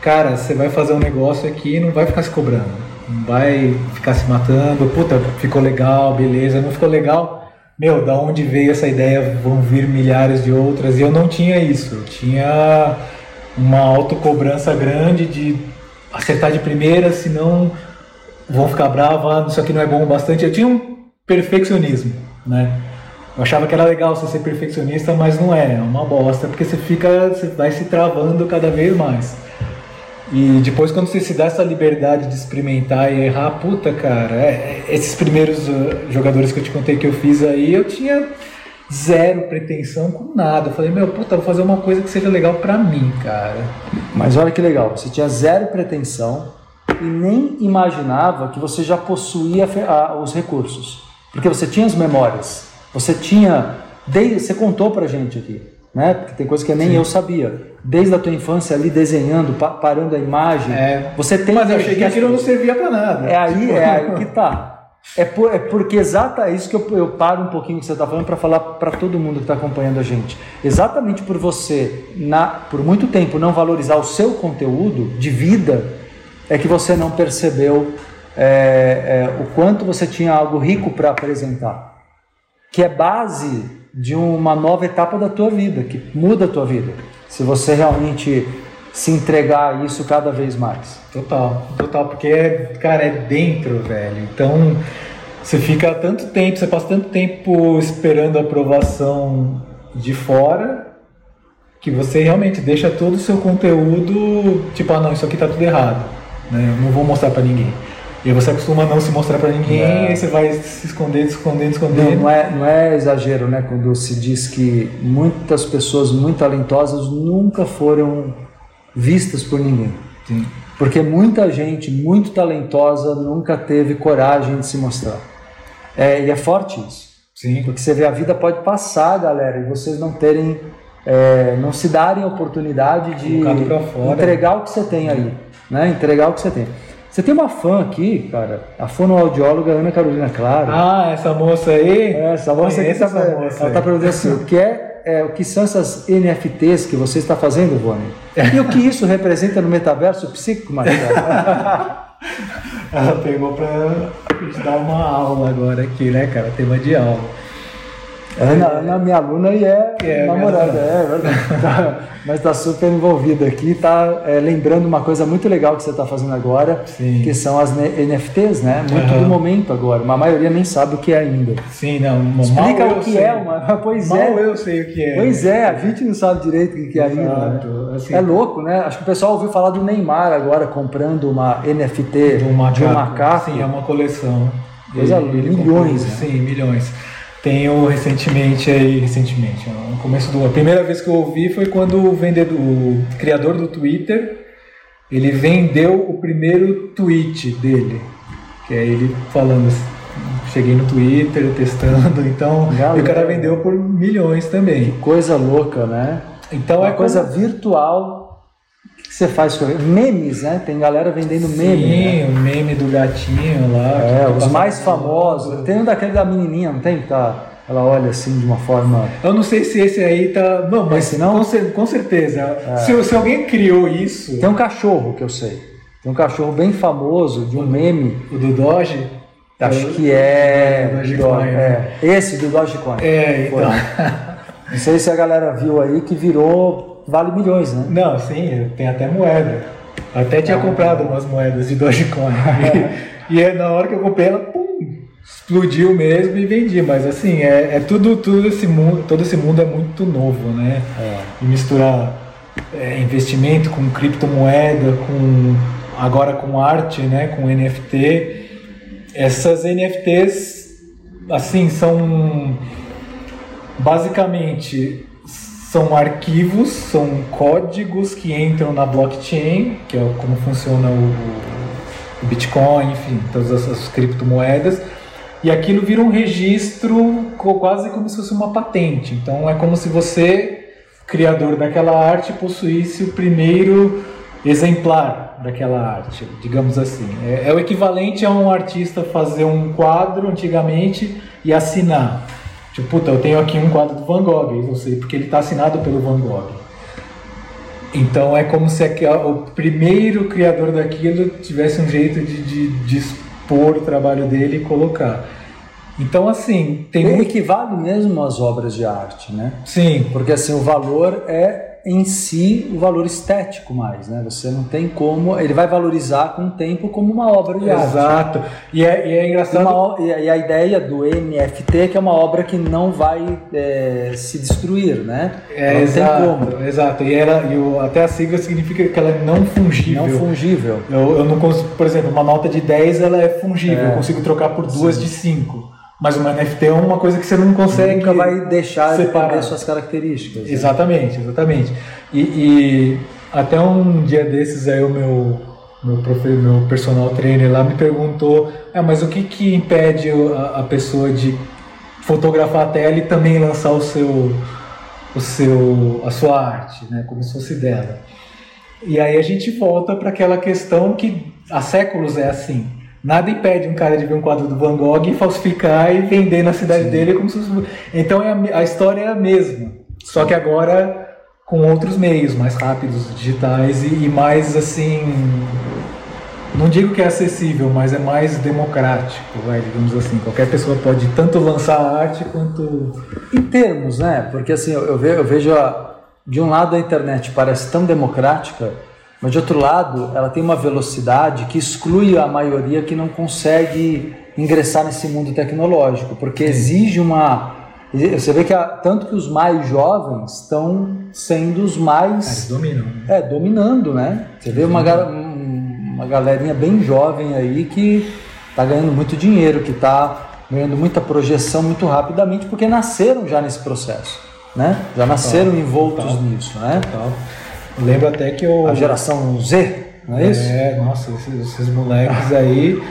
cara, você vai fazer um negócio aqui e não vai ficar se cobrando não vai ficar se matando, puta, ficou legal, beleza, não ficou legal, meu, da onde veio essa ideia, vão vir milhares de outras, e eu não tinha isso, eu tinha uma autocobrança grande de acertar de primeira, senão vão ficar bravos, ah, isso aqui não é bom o bastante, eu tinha um perfeccionismo, né, eu achava que era legal você ser perfeccionista, mas não é, é uma bosta, porque você fica, você vai se travando cada vez mais. E depois, quando você se dá essa liberdade de experimentar e errar, puta, cara, é, esses primeiros uh, jogadores que eu te contei que eu fiz aí, eu tinha zero pretensão com nada. Eu falei, meu, puta, vou fazer uma coisa que seja legal para mim, cara. Mas olha que legal, você tinha zero pretensão e nem imaginava que você já possuía os recursos. Porque você tinha as memórias, você tinha. Você contou pra gente aqui né? Porque tem coisa que nem Sim. eu sabia. Desde a tua infância ali desenhando, pa parando a imagem, é. você tem. Mas eu achei que aquilo não servia para nada. É aí, é aí que tá. É, por, é porque exata é isso que eu, eu paro um pouquinho que você está falando para falar para todo mundo que está acompanhando a gente. Exatamente por você, na, por muito tempo, não valorizar o seu conteúdo de vida, é que você não percebeu é, é, o quanto você tinha algo rico para apresentar, que é base de uma nova etapa da tua vida, que muda a tua vida. Se você realmente se entregar a isso cada vez mais. Total, total, porque é, cara, é dentro, velho. Então, você fica tanto tempo, você passa tanto tempo esperando a aprovação de fora, que você realmente deixa todo o seu conteúdo, tipo, ah, não, isso aqui tá tudo errado, né? Eu não vou mostrar para ninguém. E você acostuma não se mostrar para ninguém, não. aí você vai se escondendo, escondendo, escondendo. Não, não, é, não é exagero, né? Quando se diz que muitas pessoas muito talentosas nunca foram vistas por ninguém. Sim. Porque muita gente muito talentosa nunca teve coragem de se mostrar. É, e é forte isso. Sim. Porque você vê a vida pode passar, galera, e vocês não terem, é, não se darem a oportunidade de entregar o que você tem aí, né? Entregar o que você tem. Você tem uma fã aqui, cara, a fonoaudióloga Ana Carolina Claro. Ah, essa moça aí? É, essa moça aqui tá, essa moça ela está perguntando assim, o que é, é, o que são essas NFTs que você está fazendo, Rony? E o que isso representa no metaverso psíquico, Marcelo? ela pegou para dar uma aula agora aqui, né, cara? Tema de aula. É, Ana, Ana, minha aluna e é, é namorada, é verdade. mas está super envolvida aqui, está é, lembrando uma coisa muito legal que você está fazendo agora, Sim. que são as NFTs, né? Muito uhum. do momento agora. Uma maioria nem sabe o que é ainda. Sim, não. Explica o que sei. é, uma, pois mal é. eu sei o que é. Pois é, a gente não sabe direito o que é ainda. Né? Assim, é louco, né? Acho que o pessoal ouviu falar do Neymar agora comprando uma NFT de um macaco. De um macaco. Sim, é uma coleção. Coisa, milhões. Né? Sim, milhões. Tenho recentemente aí, recentemente, no começo do. A primeira vez que eu ouvi foi quando o vendedor, o criador do Twitter, ele vendeu o primeiro tweet dele, que é ele falando assim, cheguei no Twitter testando, então Galera. e o cara vendeu por milhões também. Que coisa louca, né? Então Uma é coisa como... virtual você faz com memes, né? Tem galera vendendo Sim, meme. Sim, né? o meme do gatinho lá. É, os mais famosos. Tem um daquele da menininha, não tem? Tá, ela olha assim de uma forma. Eu não sei se esse aí tá. Não, mas esse não? Com, com certeza. É. Se, se alguém criou isso. Tem um cachorro que eu sei. Tem um cachorro bem famoso de um meme. O do Doge? Acho que é. Dogecoin. É. Esse do Dogecoin. É, então. Não sei se a galera viu aí que virou vale milhões, né? Não, sim, tem até moeda. Até tinha ah, comprado umas moedas de Dogecoin. e, e na hora que eu comprei ela, pum, explodiu mesmo e vendi. Mas assim, é, é, tudo, tudo esse mundo, todo esse mundo é muito novo, né? É. E misturar é, investimento com criptomoeda, com agora com arte, né? Com NFT. Essas NFTs, assim, são basicamente são arquivos, são códigos que entram na blockchain, que é como funciona o, Bitcoin, enfim, todas as, criptomoedas, e aquilo vira um registro quase como se fosse uma patente. Então é como se você, criador daquela arte, possuísse o primeiro exemplar daquela arte, digamos assim. É, é o equivalente a um artista fazer um quadro antigamente e assinar. Tipo, puta, eu tenho aqui um quadro do Van Gogh, eu sei, porque ele está assinado pelo Van Gogh. Então é como se o primeiro criador daquilo tivesse um jeito de, de, de expor o trabalho dele e colocar. Então, assim, tem. Ele equivale mesmo às obras de arte, né? Sim. Porque assim, o valor é em si o valor estético mais, né? Você não tem como, ele vai valorizar com o tempo como uma obra de arte. Exato. E é, e é engraçado. Uma, e a ideia do NFT é que é uma obra que não vai é, se destruir, né? É, não exato, tem como. Exato. E, ela, e o, até a sigla significa que ela é não fungível. Não fungível. Eu, eu não consigo, por exemplo, uma nota de 10 ela é fungível, é. eu consigo trocar por duas Sim. de 5. Mas uma NFT é uma coisa que você não consegue. Nunca vai deixar separar. de perder suas características. Né? Exatamente, exatamente. E, e, até um dia desses aí o meu, meu, profe, meu personal trainer lá me perguntou: ah, mas o que, que impede a, a pessoa de fotografar a tela e também lançar o seu, o seu, a sua arte, né, como se fosse dela? E aí a gente volta para aquela questão que há séculos é assim Nada impede um cara de ver um quadro do Van Gogh e falsificar e vender na cidade Sim. dele como se fosse... Então é a, a, história é a mesma, só que agora com outros meios, mais rápidos, digitais e, e mais assim. Não digo que é acessível, mas é mais democrático, vai, digamos assim. Qualquer pessoa pode tanto lançar arte quanto. Em termos, né? Porque assim, eu vejo, eu vejo a, de um lado a internet parece tão democrática mas de outro lado, ela tem uma velocidade que exclui a maioria que não consegue ingressar nesse mundo tecnológico, porque Sim. exige uma você vê que a, tanto que os mais jovens estão sendo os mais Eles dominam. É, dominando, né? Você vê uma, uma galerinha bem jovem aí que está ganhando muito dinheiro, que está ganhando muita projeção muito rapidamente, porque nasceram já nesse processo, né? Já nasceram Total. envoltos Total. nisso, né? Total. Lembro até que eu. A geração Z, não é, isso? É, nossa, esses, esses moleques aí.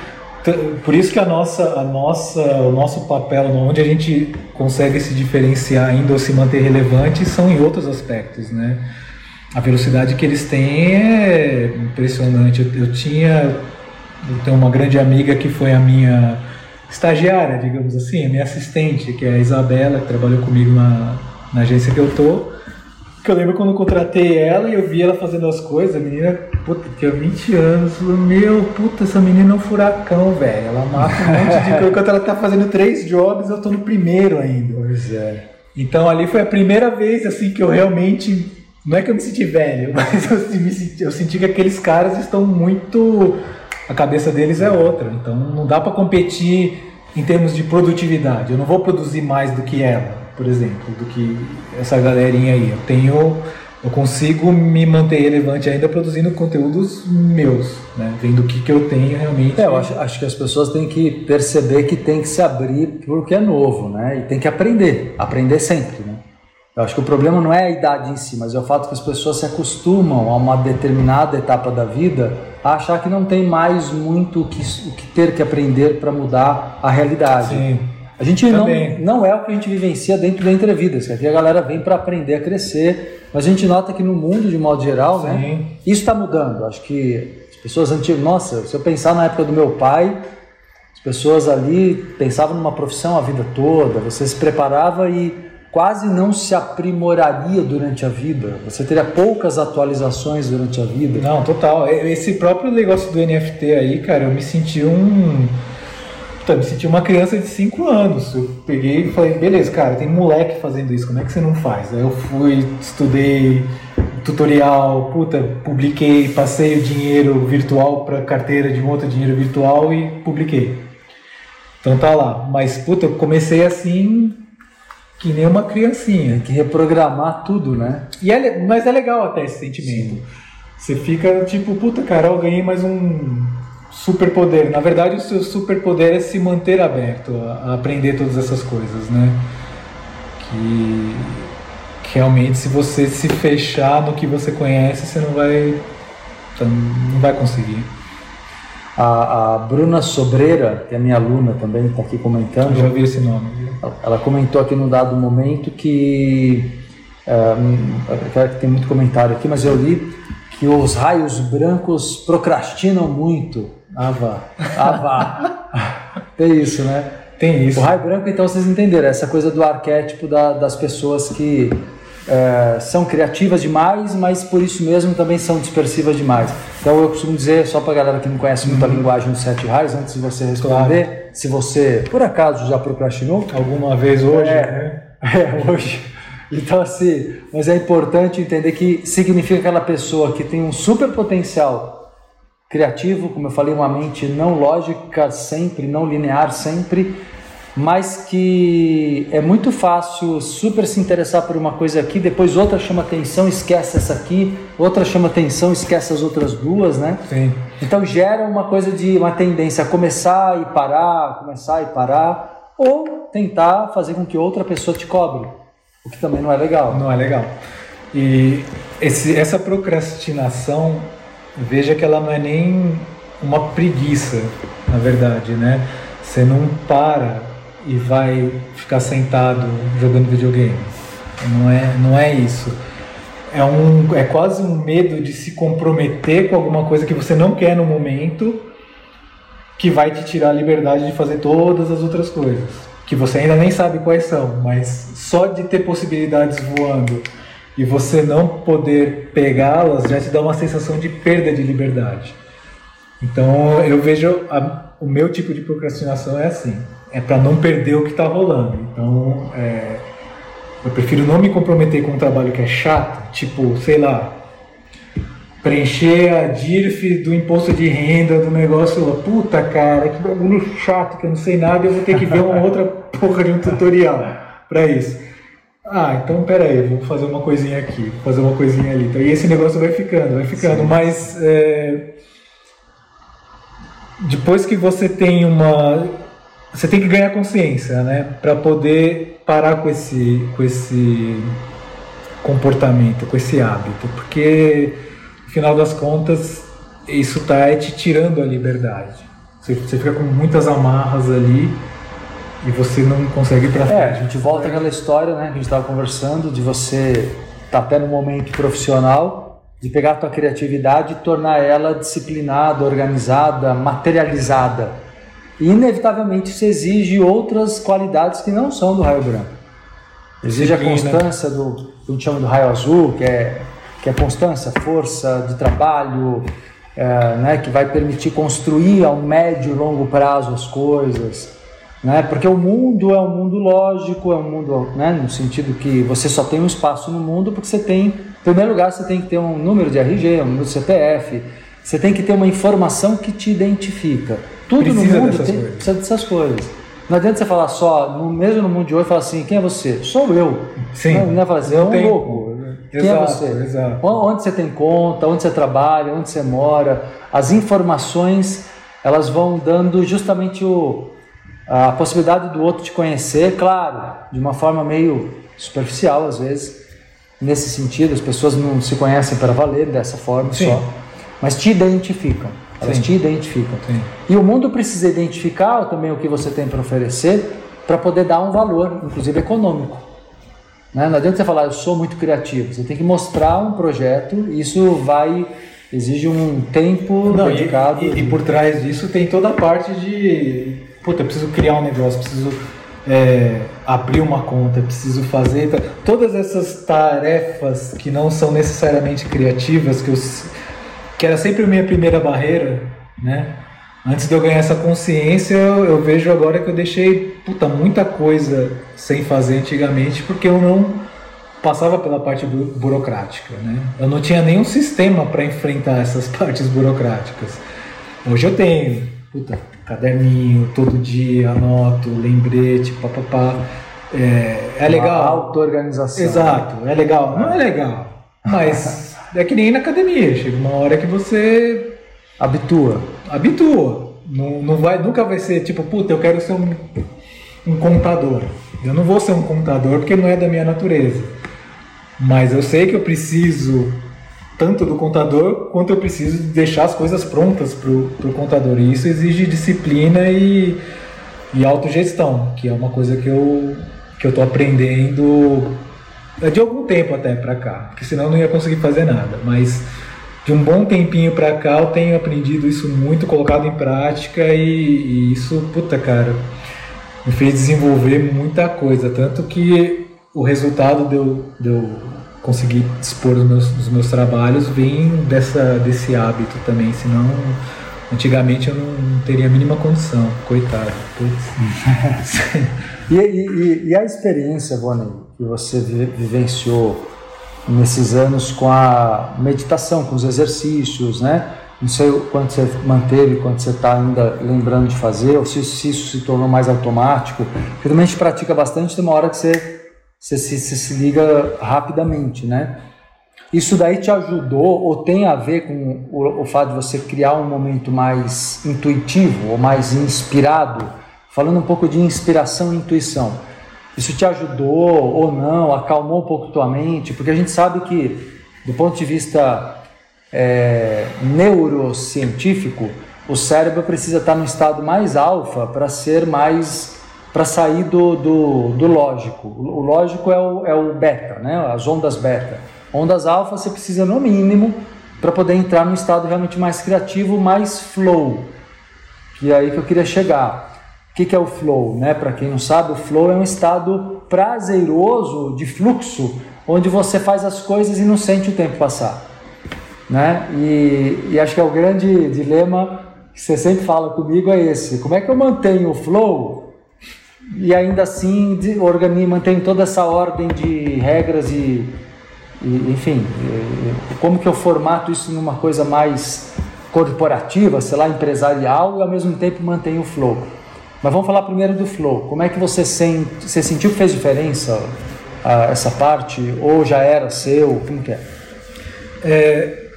Por isso que a nossa, a nossa, o nosso papel, onde a gente consegue se diferenciar ainda ou se manter relevante, são em outros aspectos, né? A velocidade que eles têm é impressionante. Eu, eu tinha eu tenho uma grande amiga que foi a minha estagiária, digamos assim, a minha assistente, que é a Isabela, que trabalhou comigo na, na agência que eu tô. Que eu lembro quando eu contratei ela e eu vi ela fazendo as coisas, a menina, puta, tinha 20 anos, meu, puta, essa menina é um furacão, velho. Ela mata um monte de coisa. Enquanto ela tá fazendo três jobs, eu tô no primeiro ainda. Pois é. Então ali foi a primeira vez assim que eu realmente. Não é que eu me senti velho, mas eu, me senti, eu senti que aqueles caras estão muito. A cabeça deles é outra. Então não dá para competir em termos de produtividade. Eu não vou produzir mais do que ela por exemplo, do que essa galerinha aí. Eu tenho, eu consigo me manter relevante ainda produzindo conteúdos meus, né? Vendo o que, que eu tenho realmente. É, eu acho, acho que as pessoas têm que perceber que tem que se abrir porque que é novo, né? E tem que aprender, aprender sempre, né? Eu acho que o problema não é a idade em si, mas é o fato que as pessoas se acostumam a uma determinada etapa da vida a achar que não tem mais muito o que, o que ter que aprender para mudar a realidade. Sim. A gente não, não é o que a gente vivencia dentro da Entrevidas, que aqui a galera vem para aprender a crescer, mas a gente nota que no mundo, de modo geral, né, isso está mudando. Acho que as pessoas antigas, nossa, se eu pensar na época do meu pai, as pessoas ali pensavam numa profissão a vida toda, você se preparava e quase não se aprimoraria durante a vida. Você teria poucas atualizações durante a vida. Não, total. Esse próprio negócio do NFT aí, cara, eu me senti um Puta, me senti uma criança de 5 anos. Eu peguei e falei, beleza, cara, tem moleque fazendo isso, como é que você não faz? Aí eu fui, estudei tutorial, puta, publiquei, passei o dinheiro virtual para carteira de um outro dinheiro virtual e publiquei. Então tá lá. Mas, puta, eu comecei assim que nem uma criancinha. Tem que reprogramar tudo, né? E é, mas é legal até esse sentimento. Sim. Você fica tipo, puta, cara, eu ganhei mais um superpoder. Na verdade, o seu superpoder é se manter aberto a, aprender todas essas coisas, né? Que, que, realmente, se você se fechar no que você conhece, você não vai, não vai conseguir. A, a Bruna Sobreira, que é minha aluna também, está aqui comentando. Eu já vi esse nome. Ela comentou aqui num dado momento que. É, que tem muito comentário aqui, mas eu li que os raios brancos procrastinam muito ah, vá. Ah. Tem isso, né? Tem isso. O raio branco, então, vocês entenderam, essa coisa do arquétipo da, das pessoas que é, são criativas demais, mas por isso mesmo também são dispersivas demais. Então eu costumo dizer, só para galera que não conhece muito uhum. a linguagem dos sete raios, antes de você responder, claro. se você, por acaso, já procrastinou. Alguma vez hoje, é, né? É, hoje. Então, assim, mas é importante entender que significa aquela pessoa que tem um super potencial criativo, como eu falei, uma mente não lógica sempre, não linear sempre, mas que é muito fácil super se interessar por uma coisa aqui, depois outra chama atenção, esquece essa aqui, outra chama atenção, esquece as outras duas, né? Sim. Então gera uma coisa de uma tendência a começar e parar, começar e parar, ou tentar fazer com que outra pessoa te cobre, o que também não é legal. Não é legal. E esse, essa procrastinação veja que ela não é nem uma preguiça, na verdade, né? Você não para e vai ficar sentado jogando videogame. Não é, não é isso. É, um, é quase um medo de se comprometer com alguma coisa que você não quer no momento, que vai te tirar a liberdade de fazer todas as outras coisas, que você ainda nem sabe quais são, mas só de ter possibilidades voando e você não poder pegá-las já te dá uma sensação de perda de liberdade. Então eu vejo a, o meu tipo de procrastinação é assim, é para não perder o que está rolando. Então é, eu prefiro não me comprometer com um trabalho que é chato, tipo, sei lá, preencher a DIRF do imposto de renda do negócio. Puta cara, que bagulho chato que eu não sei nada, eu vou ter que ver uma outra porra de um tutorial para isso. Ah, então peraí, vou fazer uma coisinha aqui, vou fazer uma coisinha ali. Então, e esse negócio vai ficando, vai ficando. Sim. Mas é, depois que você tem uma. Você tem que ganhar consciência, né? Para poder parar com esse, com esse comportamento, com esse hábito. Porque, no final das contas, isso está te tirando a liberdade. Você, você fica com muitas amarras ali e você não consegue ir para frente. É, a gente volta àquela história, né, que a gente estava conversando, de você estar tá até no momento profissional de pegar a tua criatividade e tornar ela disciplinada, organizada, materializada. E inevitavelmente isso exige outras qualidades que não são do raio branco. Exige a constância do que a gente chama do raio azul, que é, que é constância, força de trabalho, é, né, que vai permitir construir a um médio e longo prazo as coisas. Né? Porque o mundo é um mundo lógico, é um mundo né, no sentido que você só tem um espaço no mundo porque você tem, em primeiro lugar, você tem que ter um número de RG, um número de CPF, você tem que ter uma informação que te identifica. Tudo precisa no mundo tem, coisas. precisa dessas coisas. Não adianta você falar só, no, mesmo no mundo de hoje, falar assim, quem é você? Sou eu. Sim. Não, não é falar assim, é um tem... louco. Quem é exato, é você? Exato. Onde você tem conta, onde você trabalha, onde você mora. As informações, elas vão dando justamente o, a possibilidade do outro te conhecer, claro, de uma forma meio superficial às vezes. Nesse sentido, as pessoas não se conhecem para valer dessa forma Sim. só, mas te identificam. Elas Sim. te identificam. Sim. E o mundo precisa identificar também o que você tem para oferecer para poder dar um valor, inclusive econômico. Né? Não adianta você falar, eu sou muito criativo. Você tem que mostrar um projeto, isso vai exige um tempo Não, dedicado. E, e, e, por trás disso tem toda a parte de, puta, eu preciso criar um negócio, preciso é, abrir uma conta, preciso fazer todas essas tarefas que não são necessariamente criativas, que eu que era sempre a minha primeira barreira, né? Antes de eu ganhar essa consciência, eu, eu vejo agora que eu deixei puta, muita coisa sem fazer antigamente porque eu não passava pela parte bu burocrática, né? Eu não tinha nenhum sistema para enfrentar essas partes burocráticas. Hoje eu tenho, puta, caderninho, todo dia, anoto, lembrete, papapá. É, é legal. Auto-organização. Exato, é legal. Não é legal, mas é que nem na academia, chega uma hora que você habitua. Habitua. Não, não vai, nunca vai ser tipo, puta, eu quero ser um, um contador. Eu não vou ser um contador porque não é da minha natureza. Mas eu sei que eu preciso tanto do contador quanto eu preciso deixar as coisas prontas para o contador. E isso exige disciplina e, e autogestão, que é uma coisa que eu que eu estou aprendendo é de algum tempo até para cá, porque senão eu não ia conseguir fazer nada. Mas de um bom tempinho para cá eu tenho aprendido isso muito, colocado em prática e, e, isso, puta cara, me fez desenvolver muita coisa. Tanto que o resultado de eu, de eu conseguir dispor dos meus, dos meus trabalhos vem dessa, desse hábito também, senão antigamente eu não, teria a mínima condição, coitado. e, e, e a experiência, Bonnie? que você vivenciou nesses anos com a meditação, com os exercícios, né? Não sei quanto você manteve, quanto você está ainda lembrando de fazer, ou se, se, isso se tornou mais automático. Porque também a gente pratica bastante, tem uma hora que você, você se, se, liga rapidamente, né? Isso daí te ajudou ou tem a ver com o, o fato de você criar um momento mais intuitivo ou mais inspirado? Falando um pouco de inspiração e intuição isso te ajudou ou não, acalmou um pouco tua mente, porque a gente sabe que, do ponto de vista é, neurocientífico, o cérebro precisa estar no estado mais alfa para ser mais para sair do, do, do, lógico. O lógico é o, é o beta, né? as ondas beta. Ondas alfa você precisa, no mínimo, para poder entrar num estado realmente mais criativo, mais flow. Que é aí que eu queria chegar. O que, que é o flow? Né? Para quem não sabe, o flow é um estado prazeroso de fluxo, onde você faz as coisas e não sente o tempo passar. Né? E, e acho que é o grande dilema que você sempre fala comigo é esse: como é que eu mantenho o flow e ainda assim organizo, mantenho toda essa ordem de regras e, e enfim, como que eu formato isso numa coisa mais corporativa, sei lá, empresarial e ao mesmo tempo mantenho o flow. Mas vamos falar primeiro do flow. Como é que você, sente, você sentiu que fez diferença a, essa parte? Ou já era seu? Como que é? é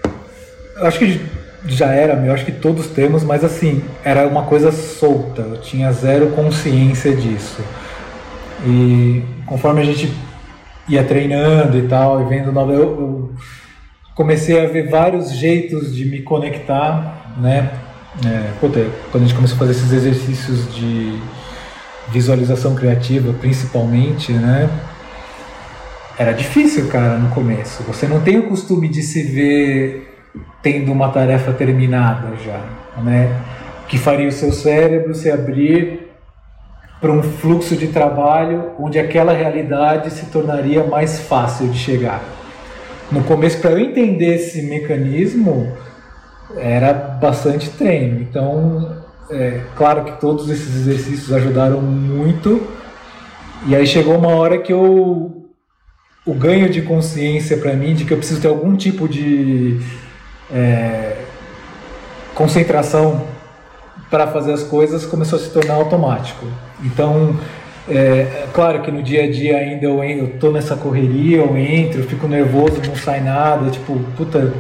acho que já era, eu acho que todos temos, mas assim, era uma coisa solta. Eu tinha zero consciência disso. E conforme a gente ia treinando e tal, e vendo nova, eu, eu comecei a ver vários jeitos de me conectar, né? É, puta, quando a gente começou a fazer esses exercícios de visualização criativa, principalmente, né? era difícil, cara, no começo. Você não tem o costume de se ver tendo uma tarefa terminada já, né? Que faria o seu cérebro se abrir para um fluxo de trabalho onde aquela realidade se tornaria mais fácil de chegar. No começo, para eu entender esse mecanismo, era bastante treino. Então, é, claro que todos esses exercícios ajudaram muito. E aí chegou uma hora que eu o ganho de consciência para mim de que eu preciso ter algum tipo de é, concentração para fazer as coisas começou a se tornar automático. Então, é, claro que no dia a dia ainda eu, eu tô nessa correria, eu entro, eu fico nervoso, não sai nada, tipo, puta,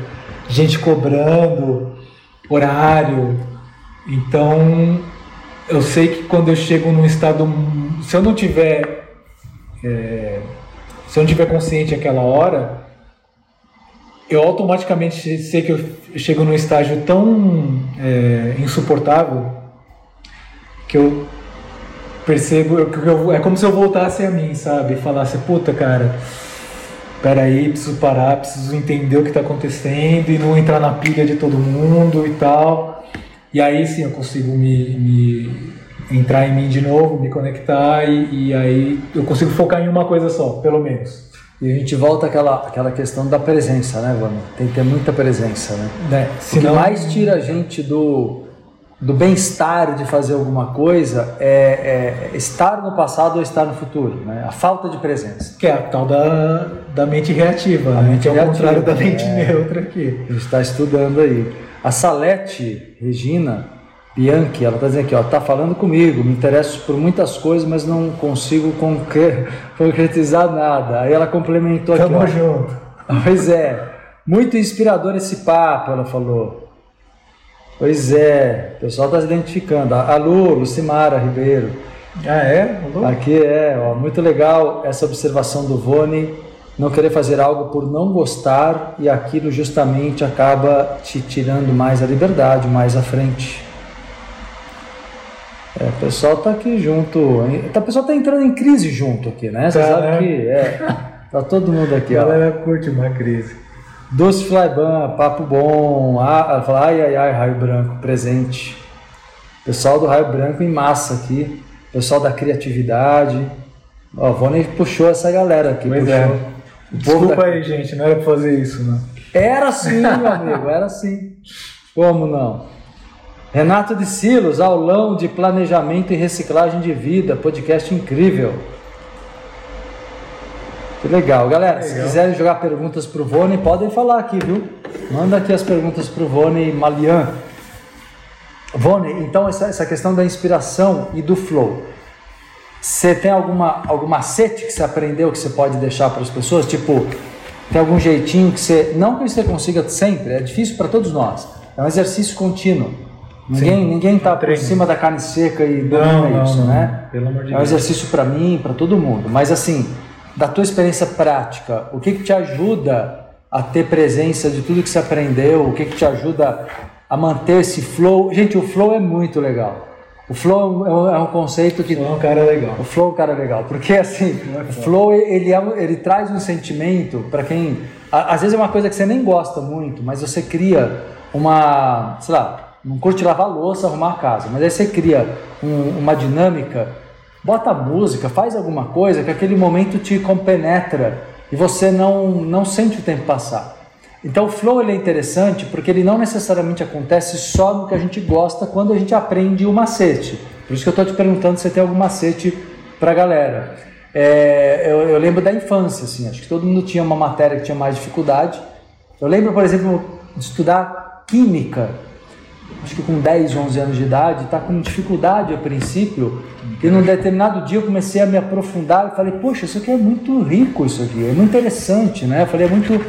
gente cobrando, horário. Então, eu sei que quando eu chego num estado. Se eu não tiver. É, se eu não tiver consciente aquela hora, eu automaticamente sei que eu chego num estágio tão é, insuportável que eu percebo eu, é como se eu voltasse a mim, sabe? Falasse, puta, cara, peraí, preciso parar, preciso entender o que está acontecendo e não entrar na pilha de todo mundo e tal. E aí sim eu consigo me, me entrar em mim de novo, me conectar e, e, aí eu consigo focar em uma coisa só, pelo menos. E a gente volta àquela, àquela questão da presença, né, Vano? Tem que ter muita presença, né? É, o que mais tira a gente do, do bem-estar de fazer alguma coisa é, é, estar no passado ou estar no futuro, né? A falta de presença. Que é a tal da, da mente reativa, a né? mente que é o contrário da mente é, neutra aqui. A gente está estudando aí. A Salete Regina Bianchi, ela está dizendo aqui, ó, tá falando comigo, me interesso por muitas coisas, mas não consigo concretizar nada. Aí ela complementou aqui, Tamo ó, junto. Pois é, muito inspirador esse papo, ela falou. Pois é, o pessoal está se identificando. Alô, Lucimara Ribeiro. Ah, é? Alô? Aqui é, ó, muito legal essa observação do Vone, não querer fazer algo por não gostar e aquilo justamente acaba te tirando mais a liberdade, mais à frente. É, o pessoal tá aqui junto. O pessoal tá entrando em crise junto aqui, né? Você tá, sabe né? que é. Tá todo mundo aqui, ó. A galera curte uma crise. Doce Flyban, papo bom. Ai, ai, ai, raio branco, presente. Pessoal do raio branco em massa aqui. Pessoal da criatividade. Ó, o Vone puxou essa galera aqui. Pois puxou. é. Desculpa da... aí, gente, não era pra fazer isso, não. Era sim, meu amigo, era sim. Como não? Renato de Silos, aulão de planejamento e reciclagem de vida, podcast incrível. Que legal, galera. Legal. Se quiserem jogar perguntas para o Vone, podem falar aqui, viu? Manda aqui as perguntas para o Vone Malian. Vone, então essa, essa questão da inspiração e do flow. Você tem alguma, alguma macete que você aprendeu que você pode deixar para as pessoas? Tipo, tem algum jeitinho que você. Não que você consiga sempre, é difícil para todos nós. É um exercício contínuo. Ninguém, Sim, ninguém tá por cima da carne seca e domina isso, não, né? Pelo amor de é um exercício para mim, para todo mundo. Mas assim, da tua experiência prática, o que, que te ajuda a ter presença de tudo que você aprendeu? O que, que te ajuda a manter esse flow? Gente, o flow é muito legal. O flow é um, é um conceito que. O flow é um cara legal. O flow é um cara legal. Porque assim, o flow ele, é, ele traz um sentimento para quem. Às vezes é uma coisa que você nem gosta muito, mas você cria uma. sei lá não curte lavar louça, arrumar a casa, mas aí você cria um, uma dinâmica, bota música, faz alguma coisa que aquele momento te compenetra e você não, não sente o tempo passar. Então o flow ele é interessante porque ele não necessariamente acontece só no que a gente gosta quando a gente aprende o macete. Por isso que eu estou te perguntando se tem algum macete para a galera. É, eu, eu, lembro da infância, assim, acho que todo mundo tinha uma matéria que tinha mais dificuldade. Eu lembro, por exemplo, de estudar química acho que com 10, 11 anos de idade, está com dificuldade a princípio, e num determinado dia eu comecei a me aprofundar e falei, poxa, isso aqui é muito rico, isso aqui, é muito interessante, né? Eu falei, é muito.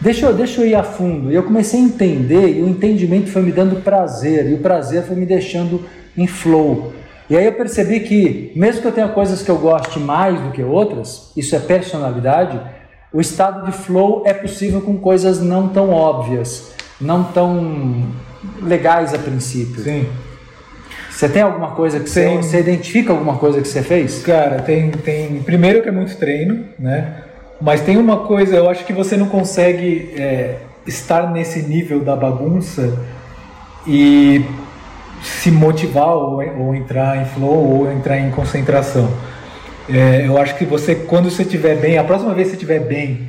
Deixa eu, deixa eu ir a fundo. E eu comecei a entender, e o entendimento foi me dando prazer, e o prazer foi me deixando em flow. E aí eu percebi que, mesmo que eu tenha coisas que eu goste mais do que outras, isso é personalidade, o estado de flow é possível com coisas não tão óbvias, não tão legais a princípio. Sim. Você tem alguma coisa que você, você identifica alguma coisa que você fez? Cara, tem, tem. Primeiro que é muito treino, né? Mas tem uma coisa, eu acho que você não consegue é, estar nesse nível da bagunça e se motivar ou, ou entrar em flow ou entrar em concentração. É, eu acho que você, quando você estiver bem, a próxima vez que você estiver bem,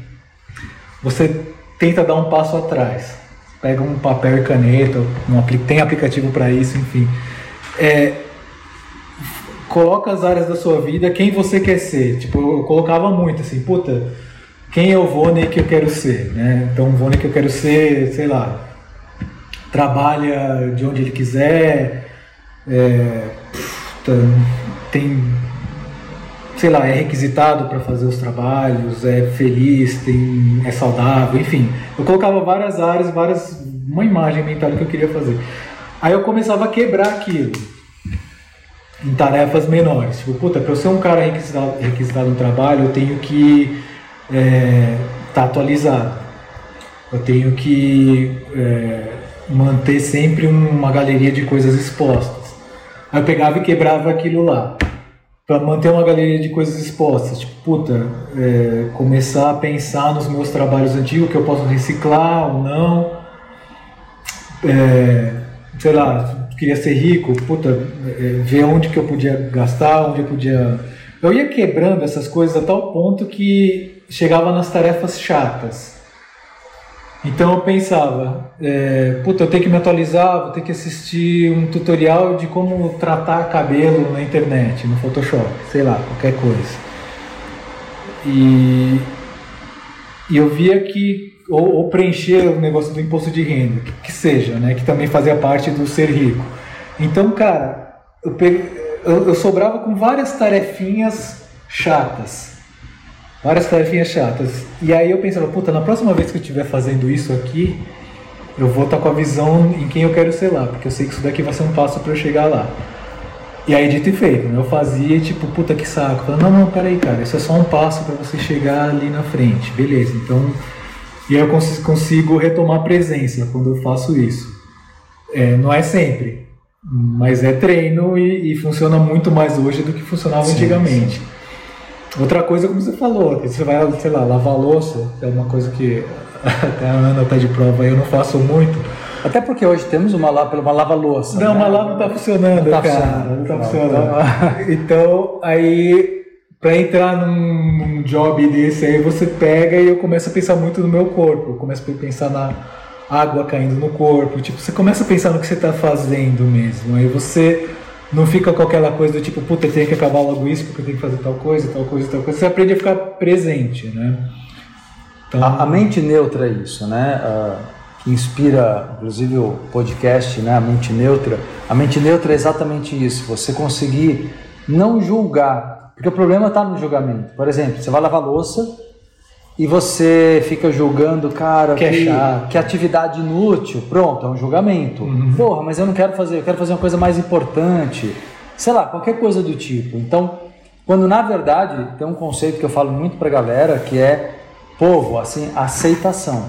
você tenta dar um passo atrás. Pega um papel e caneta, um, tem aplicativo para isso, enfim. É, coloca as áreas da sua vida, quem você quer ser. Tipo, eu colocava muito assim, puta, quem é o Vone que eu quero ser, né? Então, o Vone que eu quero ser, sei lá, trabalha de onde ele quiser, é, puta, tem, sei lá, é requisitado para fazer os trabalhos, é feliz, tem, é saudável, enfim. Eu colocava várias áreas, várias, uma imagem mental que eu queria fazer. Aí eu começava a quebrar aquilo em tarefas menores. Tipo, puta, para eu ser um cara requisitado, requisitado no trabalho, eu tenho que estar é, tá atualizado. Eu tenho que é, manter sempre uma galeria de coisas expostas. Aí eu pegava e quebrava aquilo lá. Para manter uma galeria de coisas expostas. Tipo, puta, é, começar a pensar nos meus trabalhos antigos, que eu posso reciclar ou não. É, sei lá, queria ser rico, puta, é, ver onde que eu podia gastar, onde eu podia. Eu ia quebrando essas coisas a tal ponto que chegava nas tarefas chatas. Então eu pensava, é, puta, eu tenho que me atualizar, vou ter que assistir um tutorial de como tratar cabelo na internet, no Photoshop, sei lá, qualquer coisa. E, e eu via que ou, ou, preencher o negócio do imposto de renda, que, que, seja, né, que também fazia parte do ser rico. Então, cara, eu, peguei, eu, eu sobrava com várias tarefinhas chatas. Várias tarefinhas chatas. E aí eu pensava, puta, na próxima vez que eu estiver fazendo isso aqui, eu vou estar tá com a visão em quem eu quero ser lá, porque eu sei que isso daqui vai ser um passo para eu chegar lá. E aí, dito e feito, né? eu fazia tipo, puta que saco. Falando, não, não, peraí, cara, isso é só um passo para você chegar ali na frente. Beleza, então e aí eu consigo retomar a presença quando eu faço isso. É, não é sempre, mas é treino e, e, funciona muito mais hoje do que funcionava sim, antigamente. Sim. Outra coisa, como você falou, você vai, sei lá, lavar louça, é uma coisa que até a Ana está de prova eu não faço muito. Até porque hoje temos uma, uma lava-louça. Não, né? uma lava não está funcionando, não tá cara. Funcionando. Não está funcionando. Então, aí para entrar num, num, job desse aí, você pega e eu começo a pensar muito no meu corpo. Eu começo a pensar na água caindo no corpo. Tipo, você começa a pensar no que você está fazendo mesmo. Aí você não fica com aquela coisa do tipo, puta, tem que acabar logo isso porque eu tenho que fazer tal coisa, tal coisa, tal coisa. Você aprende a ficar presente, né? Então... A, a, mente neutra é isso, né? Uh, que inspira, inclusive, o podcast, né? A mente neutra. A mente neutra é exatamente isso. Você conseguir não julgar porque o problema está no julgamento. Por exemplo, você vai lavar louça e você fica julgando, cara, que, que, que atividade inútil. Pronto, é um julgamento. Uhum. Porra, mas eu não quero fazer, eu quero fazer uma coisa mais importante. Sei lá, qualquer coisa do tipo. Então, quando na verdade tem um conceito que eu falo muito pra galera que é povo, assim, aceitação.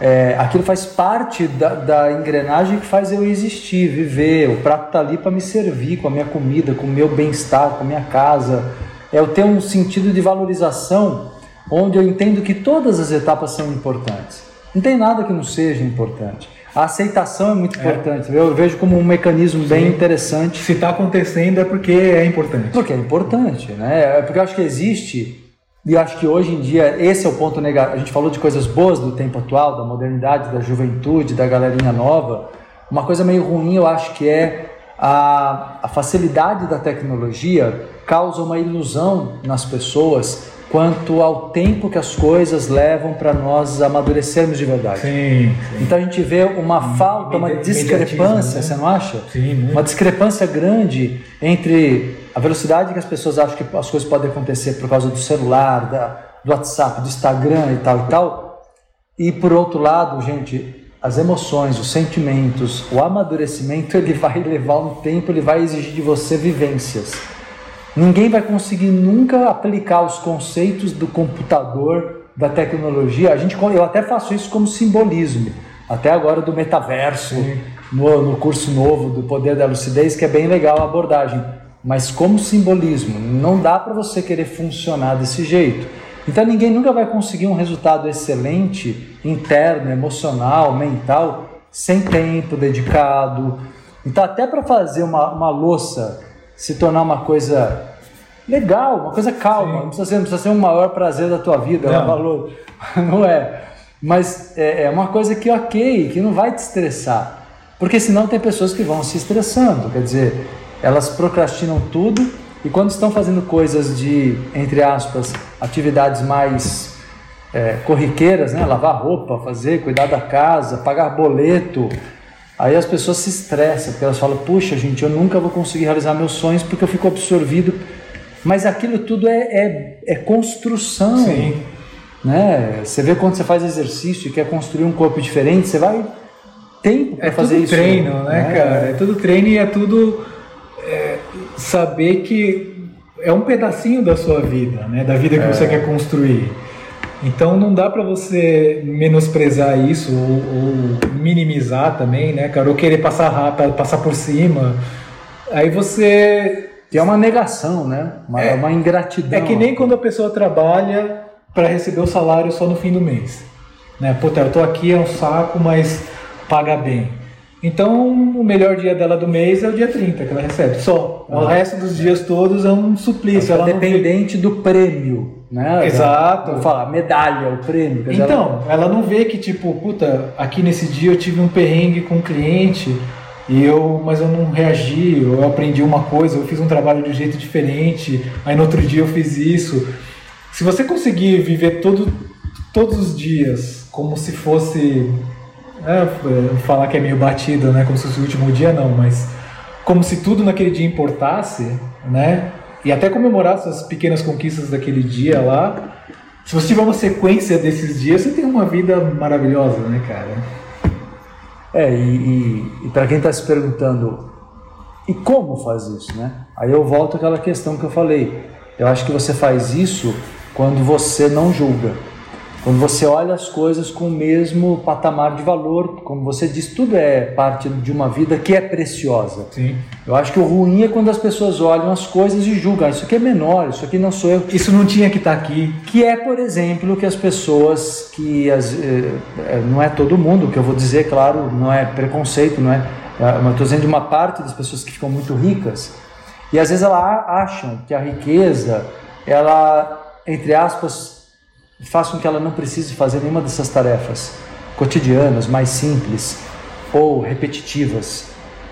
É, aquilo faz parte da, da, engrenagem que faz eu existir, viver. O prato está ali para me servir com a minha comida, com o meu bem-estar, com a minha casa, é eu ter um sentido de valorização onde eu entendo que todas as etapas são importantes. Não tem nada que não seja importante. A aceitação é muito é. importante. Eu vejo como um mecanismo Sim. bem interessante. Se está acontecendo é porque é importante. Porque é importante, né? É porque eu acho que existe e eu acho que hoje em dia esse é o ponto negativo. A gente falou de coisas boas do tempo atual, da modernidade, da juventude, da galerinha nova. Uma coisa meio ruim eu acho que é a, a facilidade da tecnologia causa uma ilusão nas pessoas quanto ao tempo que as coisas levam para nós amadurecermos de verdade. Sim, sim. Então a gente vê uma falta, uma discrepância, né? você não acha? Sim, muito. Uma discrepância grande entre a velocidade que as pessoas acham que as coisas podem acontecer por causa do celular, da, do WhatsApp, do Instagram e tal e tal. E por outro lado, gente, as emoções, os sentimentos, o amadurecimento, ele vai levar um tempo, ele vai exigir de você vivências. Ninguém vai conseguir nunca aplicar os conceitos do computador, da tecnologia. A gente, eu até faço isso como simbolismo, até agora do metaverso, no, no curso novo do Poder da Lucidez, que é bem legal a abordagem. Mas como simbolismo, não dá para você querer funcionar desse jeito. Então ninguém nunca vai conseguir um resultado excelente, interno, emocional, mental, sem tempo dedicado. Então até para fazer uma, uma louça se tornar uma coisa legal, uma coisa calma, não precisa, ser, não precisa ser um maior prazer da tua vida, não, valor, não é. Mas é, é uma coisa que ok, que não vai te estressar. Porque senão tem pessoas que vão se estressando, quer dizer, elas procrastinam tudo e quando estão fazendo coisas de, entre aspas, atividades mais é, corriqueiras, né? lavar roupa, fazer, cuidar da casa, pagar boleto, aí as pessoas se estressam, porque elas falam, puxa gente, eu nunca vou conseguir realizar meus sonhos porque eu fico absorvido. Mas aquilo tudo é, é, é construção. Sim. Né? Você vê quando você faz exercício e quer construir um corpo diferente, você vai tempo para é fazer tudo isso. treino, né, né? cara? É tudo treino e é tudo é, saber que é um pedacinho da sua vida, né? Da vida que É. você quer construir. Então não dá para você menosprezar isso ou, ou minimizar também, né, cara? Ou querer passar rápido, passar por cima. Aí você Que é uma negação, né? Uma, É. uma ingratidão. é que nem quando a pessoa trabalha para receber o salário só no fim do mês. Né? Puta, eu tô aqui, é um saco, mas paga bem. Então, o melhor dia dela do mês é o dia 30 que ela recebe, só. O resto dos dias todos é um suplício. Ela vê- dependente do prêmio, né? Exato. Vou falar, medalha, o prêmio. dizer, ela- Então, ela não vê que, tipo, puta, aqui nesse dia eu tive um perrengue com um cliente, e eu, mas eu não reagi, eu aprendi uma coisa, eu fiz um trabalho de um jeito diferente, aí no outro dia eu fiz isso. Se você conseguir viver todo, todos os dias como se fosse. É, falar que é meio batido, né? Como se fosse o último dia, não, mas como se tudo naquele dia importasse, né? E até comemorar essas pequenas conquistas daquele dia lá. Se você tiver uma sequência desses dias, você tem uma vida maravilhosa, né, cara? É, e, e, e para quem está se perguntando, e como faz isso, né? Aí eu volto àquela questão que eu falei. Eu acho que você faz isso quando você não julga. Quando você olha as coisas com o mesmo patamar de valor, como você diz, tudo é parte de uma vida que é preciosa. Sim. Eu acho que o ruim é quando as pessoas olham as coisas e julgam. "Ah, Isso aqui é menor, isso aqui não sou eu. Isso não tinha que estar aqui. Que é, por exemplo, que as pessoas que as, eh, eh, não é todo mundo, que eu vou dizer, claro, não é preconceito, não é, eh, mas estou dizendo de uma parte das pessoas que ficam muito ricas e às vezes elas a- acham que a riqueza, ela, entre aspas, faz com que ela não precise fazer nenhuma dessas tarefas cotidianas, mais simples ou repetitivas.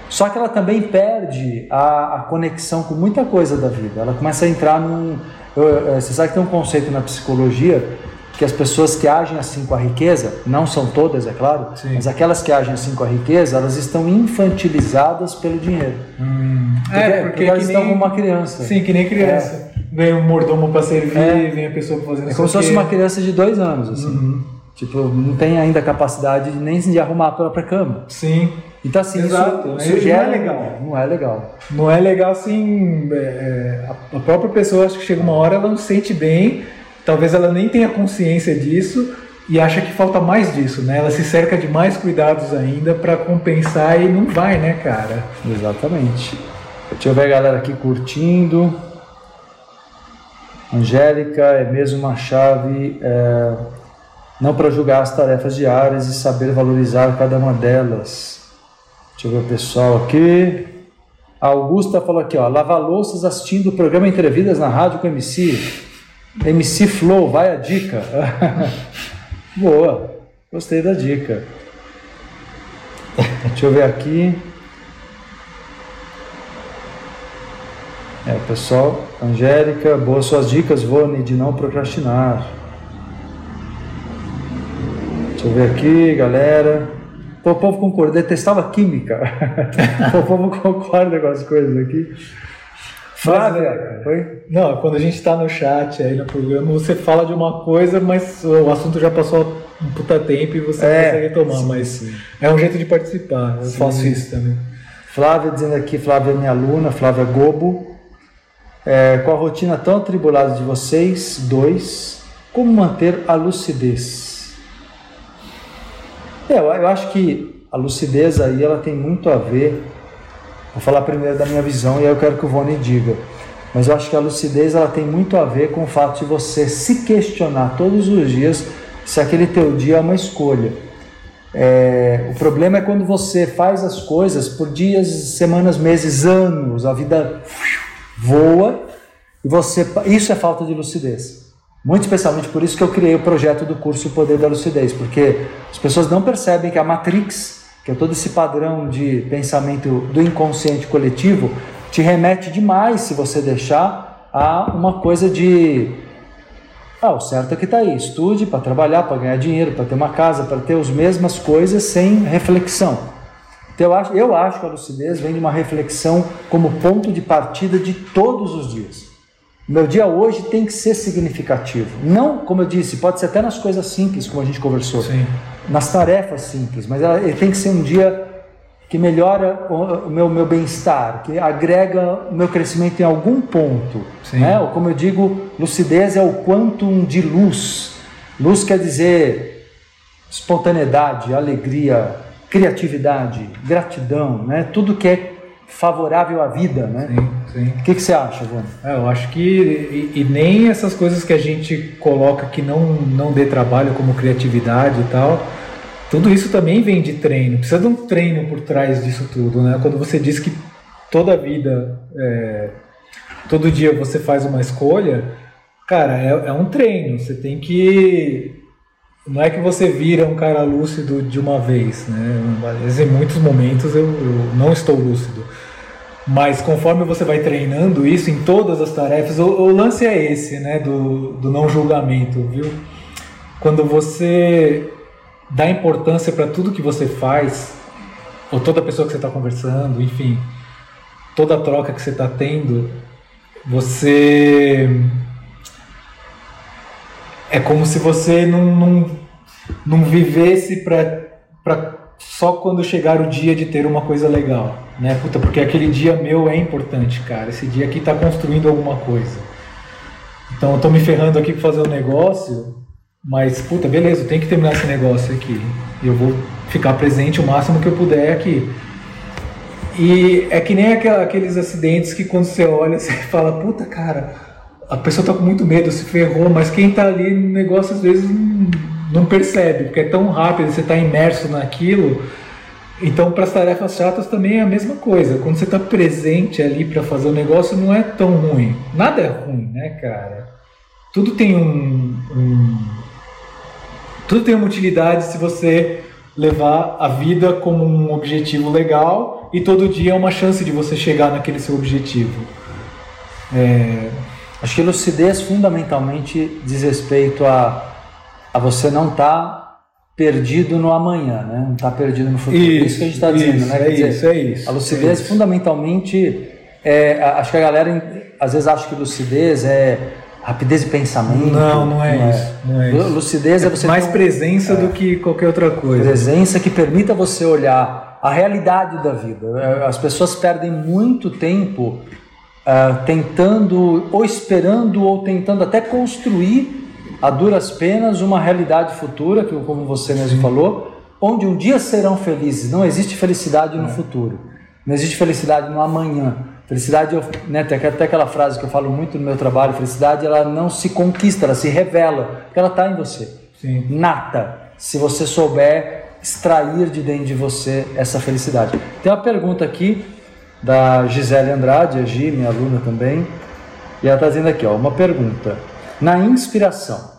Só que ela também perde a, a conexão com muita coisa da vida. Ela começa a entrar num. Você sabe que tem um conceito na psicologia que as pessoas que agem assim com a riqueza, não são todas, é claro, Sim. mas aquelas que agem assim com a riqueza, elas estão infantilizadas pelo dinheiro. Porque, é, porque elas que estão nem- como uma criança. Sim, que nem criança. Vem um mordomo pra servir, É. vem a pessoa pra fazer É como se fosse uma criança de dois anos, assim. Tipo, não tem ainda capacidade de nem de arrumar a própria cama. Sim. Então, assim, Exato. isso, isso não é gera- legal. Não é legal. Não é legal assim. é, é, a- própria pessoa acho que chega uma hora ela não se sente bem, talvez ela nem tenha consciência disso e acha que falta mais disso, né? Ela se cerca de mais cuidados ainda pra compensar e não vai, né, cara? Exatamente. Deixa eu ver a galera aqui curtindo. Angélica é mesmo uma chave, é, não para julgar as tarefas diárias e saber valorizar cada uma delas. Deixa eu ver o pessoal aqui. A Augusta falou aqui, ó, lavar louças assistindo o programa Entrevidas na rádio com MC. MC Flow, vai a dica. Boa, gostei da dica. Deixa eu ver aqui. É, pessoal, Angélica, boas suas dicas, Vone, de não procrastinar. Deixa eu ver aqui, galera. O povo concorda, detestava química. O povo concorda com as coisas aqui. Flávia, foi? Não, quando a gente tá no chat aí no programa, você fala de uma coisa, mas o assunto já passou um puta tempo e você É, consegue tomar, sim, mas sim. é um jeito de participar. Eu Sim. faço isso também. Flávia dizendo aqui, Flávia é minha aluna, Flávia Gobo. É, com a rotina tão atribulada de vocês, dois, como manter a lucidez? É, eu, eu acho que a lucidez aí ela tem muito a ver. Vou falar primeiro da minha visão e aí eu quero que o Vone diga. Mas eu acho que a lucidez ela tem muito a ver com o fato de você se questionar todos os dias se aquele teu dia é uma escolha. É, o problema é quando você faz as coisas por dias, semanas, meses, anos, a vida voa e você. Isso é falta de lucidez. Muito especialmente por isso que eu criei o projeto do curso Poder da Lucidez, porque as pessoas não percebem que a Matrix, que é todo esse padrão de pensamento do inconsciente coletivo, te remete demais se você deixar a uma coisa de ah, o certo é que está aí, estude para trabalhar, para ganhar dinheiro, para ter uma casa, para ter as mesmas coisas sem reflexão. Então, eu acho, eu acho que a lucidez vem de uma reflexão como ponto de partida de todos os dias. Meu dia hoje tem que ser significativo. Não, como eu disse, pode ser até nas coisas simples, como a gente conversou, Sim. nas tarefas simples, mas ela, ele tem que ser um dia que melhora o meu, meu bem-estar, que agrega o meu crescimento em algum ponto. Né? Ou como eu digo, lucidez é o quantum de luz. Luz quer dizer espontaneidade, alegria, criatividade, gratidão, né? tudo que é favorável à vida, né? Sim, sim. O que, que você acha, Vânia? É, eu acho que e, e, nem essas coisas que a gente coloca que não não dê trabalho como criatividade e tal, tudo isso também vem de treino. Precisa de um treino por trás disso tudo, né? Quando você diz que toda vida, é, todo dia você faz uma escolha, cara, é, é um treino. Você tem que não é que você vira um cara lúcido de uma vez, né? Mas em muitos momentos eu, eu, não estou lúcido. Mas conforme você vai treinando isso em todas as tarefas, o, o lance é esse, né? Do, do não julgamento, viu? Quando você dá importância para tudo que você faz, ou toda pessoa que você está conversando, enfim, toda troca que você está tendo, você é como se você não, não, não vivesse para só quando chegar o dia de ter uma coisa legal, né? Puta, porque aquele dia meu é importante, cara. Esse dia aqui está construindo alguma coisa. Então eu tô me ferrando aqui para fazer um negócio mas, puta, beleza, tem que terminar esse negócio aqui. Eu vou ficar presente o máximo que eu puder aqui. E é que nem aqueles acidentes que quando você olha, você fala, puta, cara, a pessoa tá com muito medo, se ferrou, mas quem tá ali no negócio às vezes não, percebe, porque é tão rápido, você tá imerso naquilo. Então, para as tarefas chatas também é a mesma coisa. Quando você está presente ali para fazer o negócio, não é tão ruim. Nada é ruim, né, cara? Tudo tem um, um tudo tem uma utilidade se você levar a vida como um objetivo legal e todo dia é uma chance de você chegar naquele seu objetivo. É... Acho que lucidez fundamentalmente diz respeito a, a você não estar tá perdido no amanhã, né? não estar tá perdido no futuro. Isso, isso que a gente está dizendo, né? É dizer, isso, é isso. A lucidez é isso. fundamentalmente, é, acho que a galera às vezes acha que lucidez é rapidez de pensamento. Não, não é, não é. isso. Não é isso. Lucidez é, é você mais presença é, do que qualquer outra coisa. Presença que permita você olhar a realidade da vida. É, as pessoas perdem muito tempo uh, tentando, ou esperando, ou tentando até construir a duras penas uma realidade futura, que como você mesmo Sim. falou, onde um dia serão felizes. Não existe felicidade no é. futuro. Não existe felicidade no amanhã. Felicidade, né, tem até aquela frase que eu falo muito no meu trabalho, felicidade ela não se conquista, ela se revela, porque ela está em você. Sim. Nata, se você souber extrair de dentro de você essa felicidade. Tem uma pergunta aqui da Gisele Andrade, a Gi, minha aluna também, e ela está dizendo aqui, ó, uma pergunta. Na inspiração,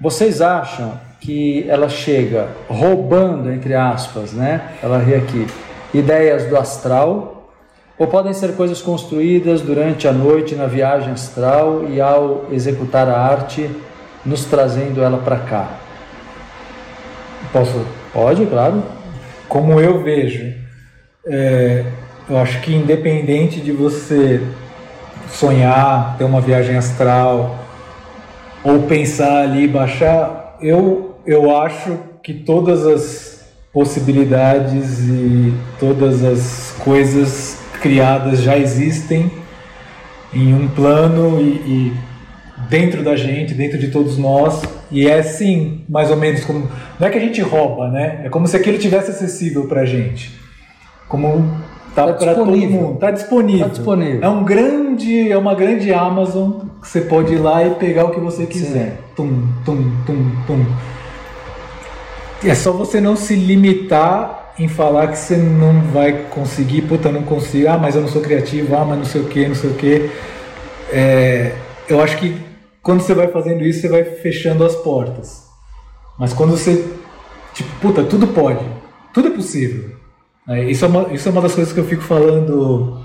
vocês acham que ela chega roubando, entre aspas, né? Ela ri aqui, ideias do astral ou podem ser coisas construídas durante a noite na viagem astral e ao executar a arte, nos trazendo ela para cá. Posso? Pode, claro. Como eu vejo, é, eu acho que independente de você sonhar, ter uma viagem astral ou pensar ali, baixar, eu, eu acho que todas as possibilidades e todas as coisas criadas já existem em um plano e, e, dentro da gente, dentro de todos nós, e é sim, mais ou menos como não é que a gente rouba, né? É como se aquilo tivesse acessível para gente, como Tá, Tá para todo disponível. mundo. Tá disponível. Tá disponível. É um grande, é uma grande Amazon que você pode ir lá e pegar o que você quiser. Tum, tum, tum, tum. É só você não se limitar em falar que você não vai conseguir, puta, não consigo, ah, mas eu não sou criativo, ah, mas não sei o que, não sei o que. eu acho que quando você vai fazendo isso, você vai fechando as portas. Mas quando você, tipo, puta, tudo pode, tudo é possível. É, isso, é uma, isso é uma das coisas que eu fico falando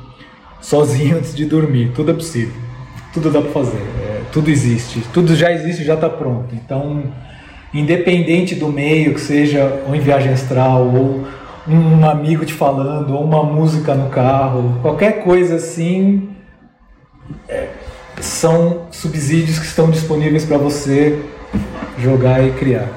sozinho antes de dormir. Tudo é possível, tudo dá para fazer, é, tudo existe, tudo já existe, já está pronto. Então, independente do meio, que seja ou em viagem astral, ou um amigo te falando, ou uma música no carro, qualquer coisa assim, é, são subsídios que estão disponíveis para você jogar e criar.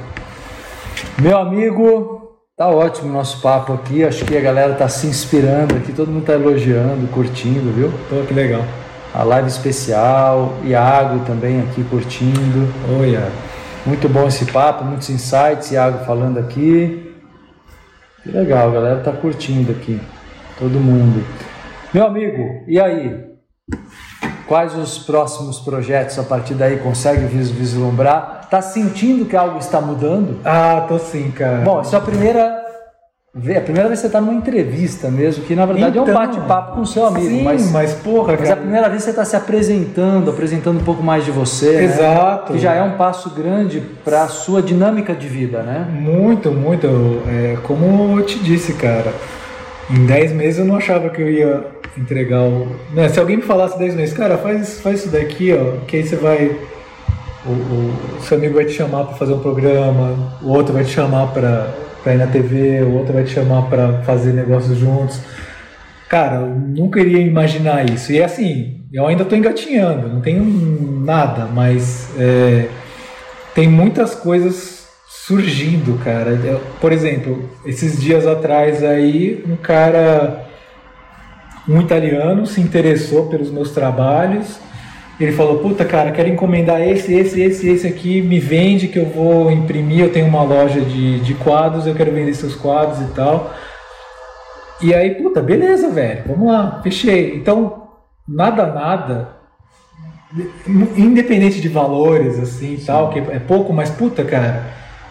Meu amigo, tá ótimo o nosso papo aqui. Acho que a galera tá se inspirando aqui, todo mundo tá elogiando, curtindo, viu? Pô, que legal. A live especial, Iago também aqui curtindo. Oi, Iago. Muito bom esse papo, muitos insights, Iago falando aqui. Que legal, a galera tá curtindo aqui. Todo mundo. Meu amigo, e aí? Quais os próximos projetos a partir daí? Consegue vis- vislumbrar? Tá sentindo que algo está mudando? Ah, tô sim, cara. Bom, isso é a primeira a primeira vez que você está numa entrevista mesmo, que na verdade é um Então, bate-papo com o seu amigo, sim, mas, mas, porra, mas é a cara. primeira vez que você está se apresentando, apresentando um pouco mais de você, né? Exato. que já é um passo grande para a sua dinâmica de vida, né? Muito, muito. É, como eu te disse, cara, em 10 meses eu não achava que eu ia entregar o. Né, se alguém me falasse 10 meses, cara, faz, faz isso daqui, ó, que aí você vai. O, o- seu amigo vai te chamar para fazer um programa, o outro vai te chamar para ir na TV, o outro vai te chamar para fazer negócios juntos. Cara, eu nunca iria imaginar isso. E assim, eu ainda estou engatinhando, não tenho nada, mas é, tem muitas coisas surgindo, cara. Por exemplo, esses dias atrás aí, um cara, um italiano, se interessou pelos meus trabalhos. Ele falou, puta cara, quero encomendar esse, esse, esse, esse aqui, me vende que eu vou imprimir, eu tenho uma loja de, de quadros, eu quero vender seus quadros e tal. E aí, puta, beleza, velho, vamos lá, fechei. Então, nada, nada, independente de valores, assim, tal, que é pouco, mas puta, cara,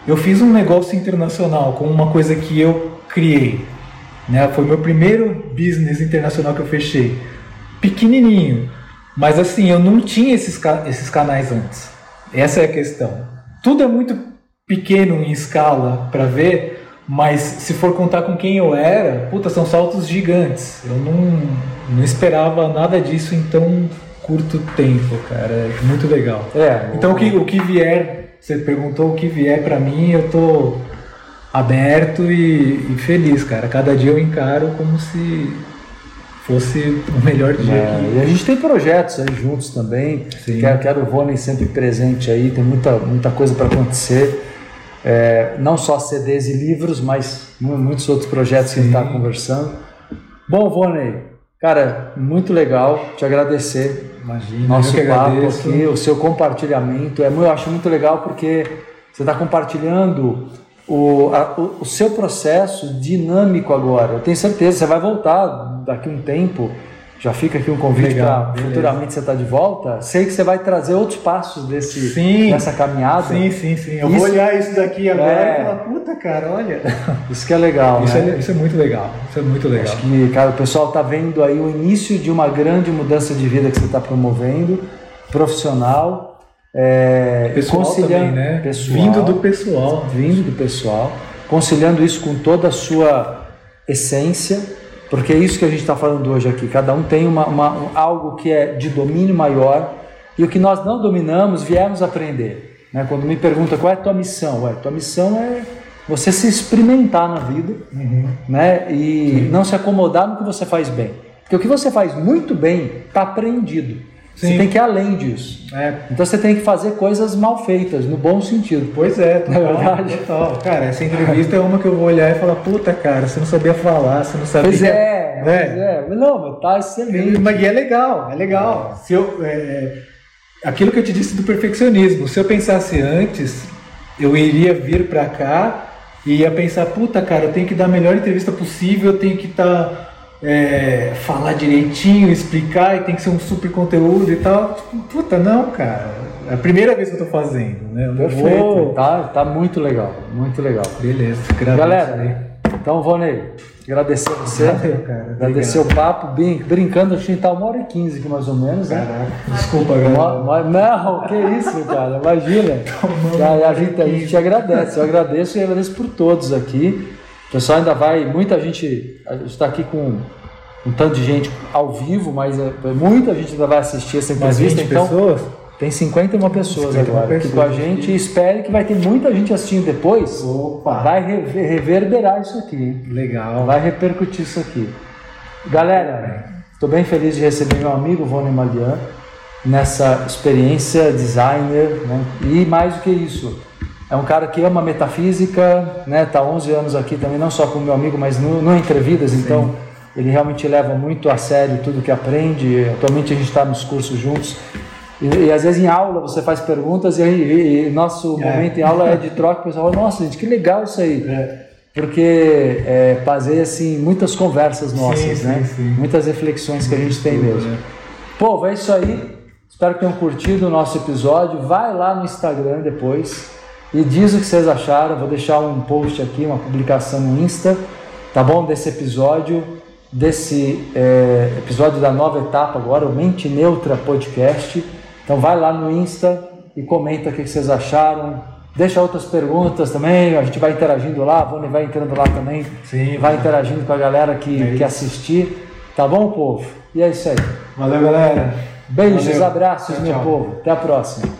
eu fiz um negócio internacional com uma coisa que eu criei, né? Foi meu primeiro business internacional que eu fechei, pequenininho, mas assim, eu não tinha esses, esses canais antes. Essa é a questão. Tudo é muito pequeno em escala para ver, mas se for contar com quem eu era, puta, são saltos gigantes. Eu não, não esperava nada disso em tão curto tempo, cara. É muito legal. É. Então o que, o que vier, você perguntou o que vier pra mim, eu tô aberto e, e feliz, cara. Cada dia eu encaro como se fosse o melhor dia É, e a gente tem projetos aí juntos também. Sim. Quero, quero o Rony sempre presente aí, tem muita, muita coisa para acontecer. É, não só CDs e livros, mas mu- muitos outros projetos que a gente está Sim. conversando. Bom, Rony, cara, muito legal te agradecer. Imagina, Nosso eu papo agradeço. aqui, o seu compartilhamento. É, eu acho muito legal porque você está compartilhando o, a- o, o seu processo dinâmico agora. Eu tenho certeza, você vai voltar daqui a um tempo. Já fica aqui um convite para futuramente você estar de volta. Sei que você vai trazer outros passos desse, Sim. dessa caminhada. Sim, sim, sim. Eu Isso- vou olhar isso daqui agora É. e falar, puta, cara, olha. Isso que é legal, Isso né? é, isso é muito legal. Isso é muito legal. Acho que, cara, o pessoal está vendo aí o início de uma grande mudança de vida que você está promovendo, profissional, é, Pessoal conciliando também, né? pessoal, Vindo do pessoal. vindo do pessoal, conciliando isso com toda a sua essência, porque é isso que a gente está falando hoje aqui. Cada um tem uma, uma- um- algo que é de domínio maior e o que nós não dominamos viemos aprender. Né? Quando me pergunta qual é a tua missão, Ué, tua missão é você se experimentar na vida Uhum. né? E não se acomodar no que você faz bem. Porque o que você faz muito bem está aprendido. Você Sim. tem que ir além disso. É, Então você tem que fazer coisas mal feitas, no bom sentido. Pois é, total, Não é verdade? total. Cara, essa entrevista é uma que eu vou olhar e falar, puta, cara, você não sabia falar, você não sabia. Pois é, né? pois é. Mas Não, mas tá excelente. Mas é legal, é legal. Se eu, é, aquilo que eu te disse do perfeccionismo, se eu pensasse antes, eu iria vir pra cá e ia pensar, puta, cara, eu tenho que dar a melhor entrevista possível, eu tenho que estar é, falar direitinho, explicar e tem que ser um super conteúdo e tal. Tipo, puta, não, cara. É a primeira vez que eu tô fazendo, né? Eu Perfeito, vou- tá, tá muito legal, muito legal. Beleza, agradeço aí. Galera, então, Vonei, agradecer a você. Valeu, cara. Agradecer o papo, brin- brincando, acho que a gente tá uma hora e quinze aqui mais ou menos, né? Caraca, desculpa, galera. Não, que isso, cara, imagina. Tomando A, a gente, a gente agradece, eu agradeço e agradeço por todos aqui. O pessoal ainda vai, muita gente, está aqui com um tanto de gente ao vivo, mas é, muita gente ainda vai assistir essa entrevista, 20 então pessoas? tem 51 pessoas 51 agora aqui com a pessoas. gente e espere que vai ter muita gente assistindo depois. Opa, Vai rever- reverberar isso aqui, legal. vai repercutir isso aqui. Galera, estou bem feliz de receber meu amigo Vone Malian nessa experiência designer, né? e mais do que isso, é um cara que ama metafísica, né? Tá 11 anos aqui também, não só como meu amigo, mas no, no Entrevidas, então ele realmente leva muito a sério tudo que aprende. Atualmente a gente está nos cursos juntos. E, e às vezes em aula você faz perguntas e, aí- e nosso É. momento em aula é de troca, o pessoal fala, nossa gente, que legal isso aí. É. Porque é, baseia assim, muitas conversas nossas, sim, né? sim. Muitas reflexões que a gente tem mesmo. Povo, é isso aí. Espero que tenham curtido o nosso episódio. Vai lá no Instagram depois e diz o que vocês acharam. Vou deixar um post aqui, uma publicação no Insta, tá bom? Desse episódio, desse é, episódio da nova etapa agora, o Mente Neutra Podcast. Então vai lá no Insta e comenta o que vocês acharam. Deixa outras perguntas também, a gente vai interagindo lá, a Vone vai entrando lá também, Sim, vai interagindo com a galera que, É que assistir. Tá bom, povo? E é isso aí. Valeu, galera. Beijos, Valeu. abraços, Tchau, meu tchau. povo. Até a próxima.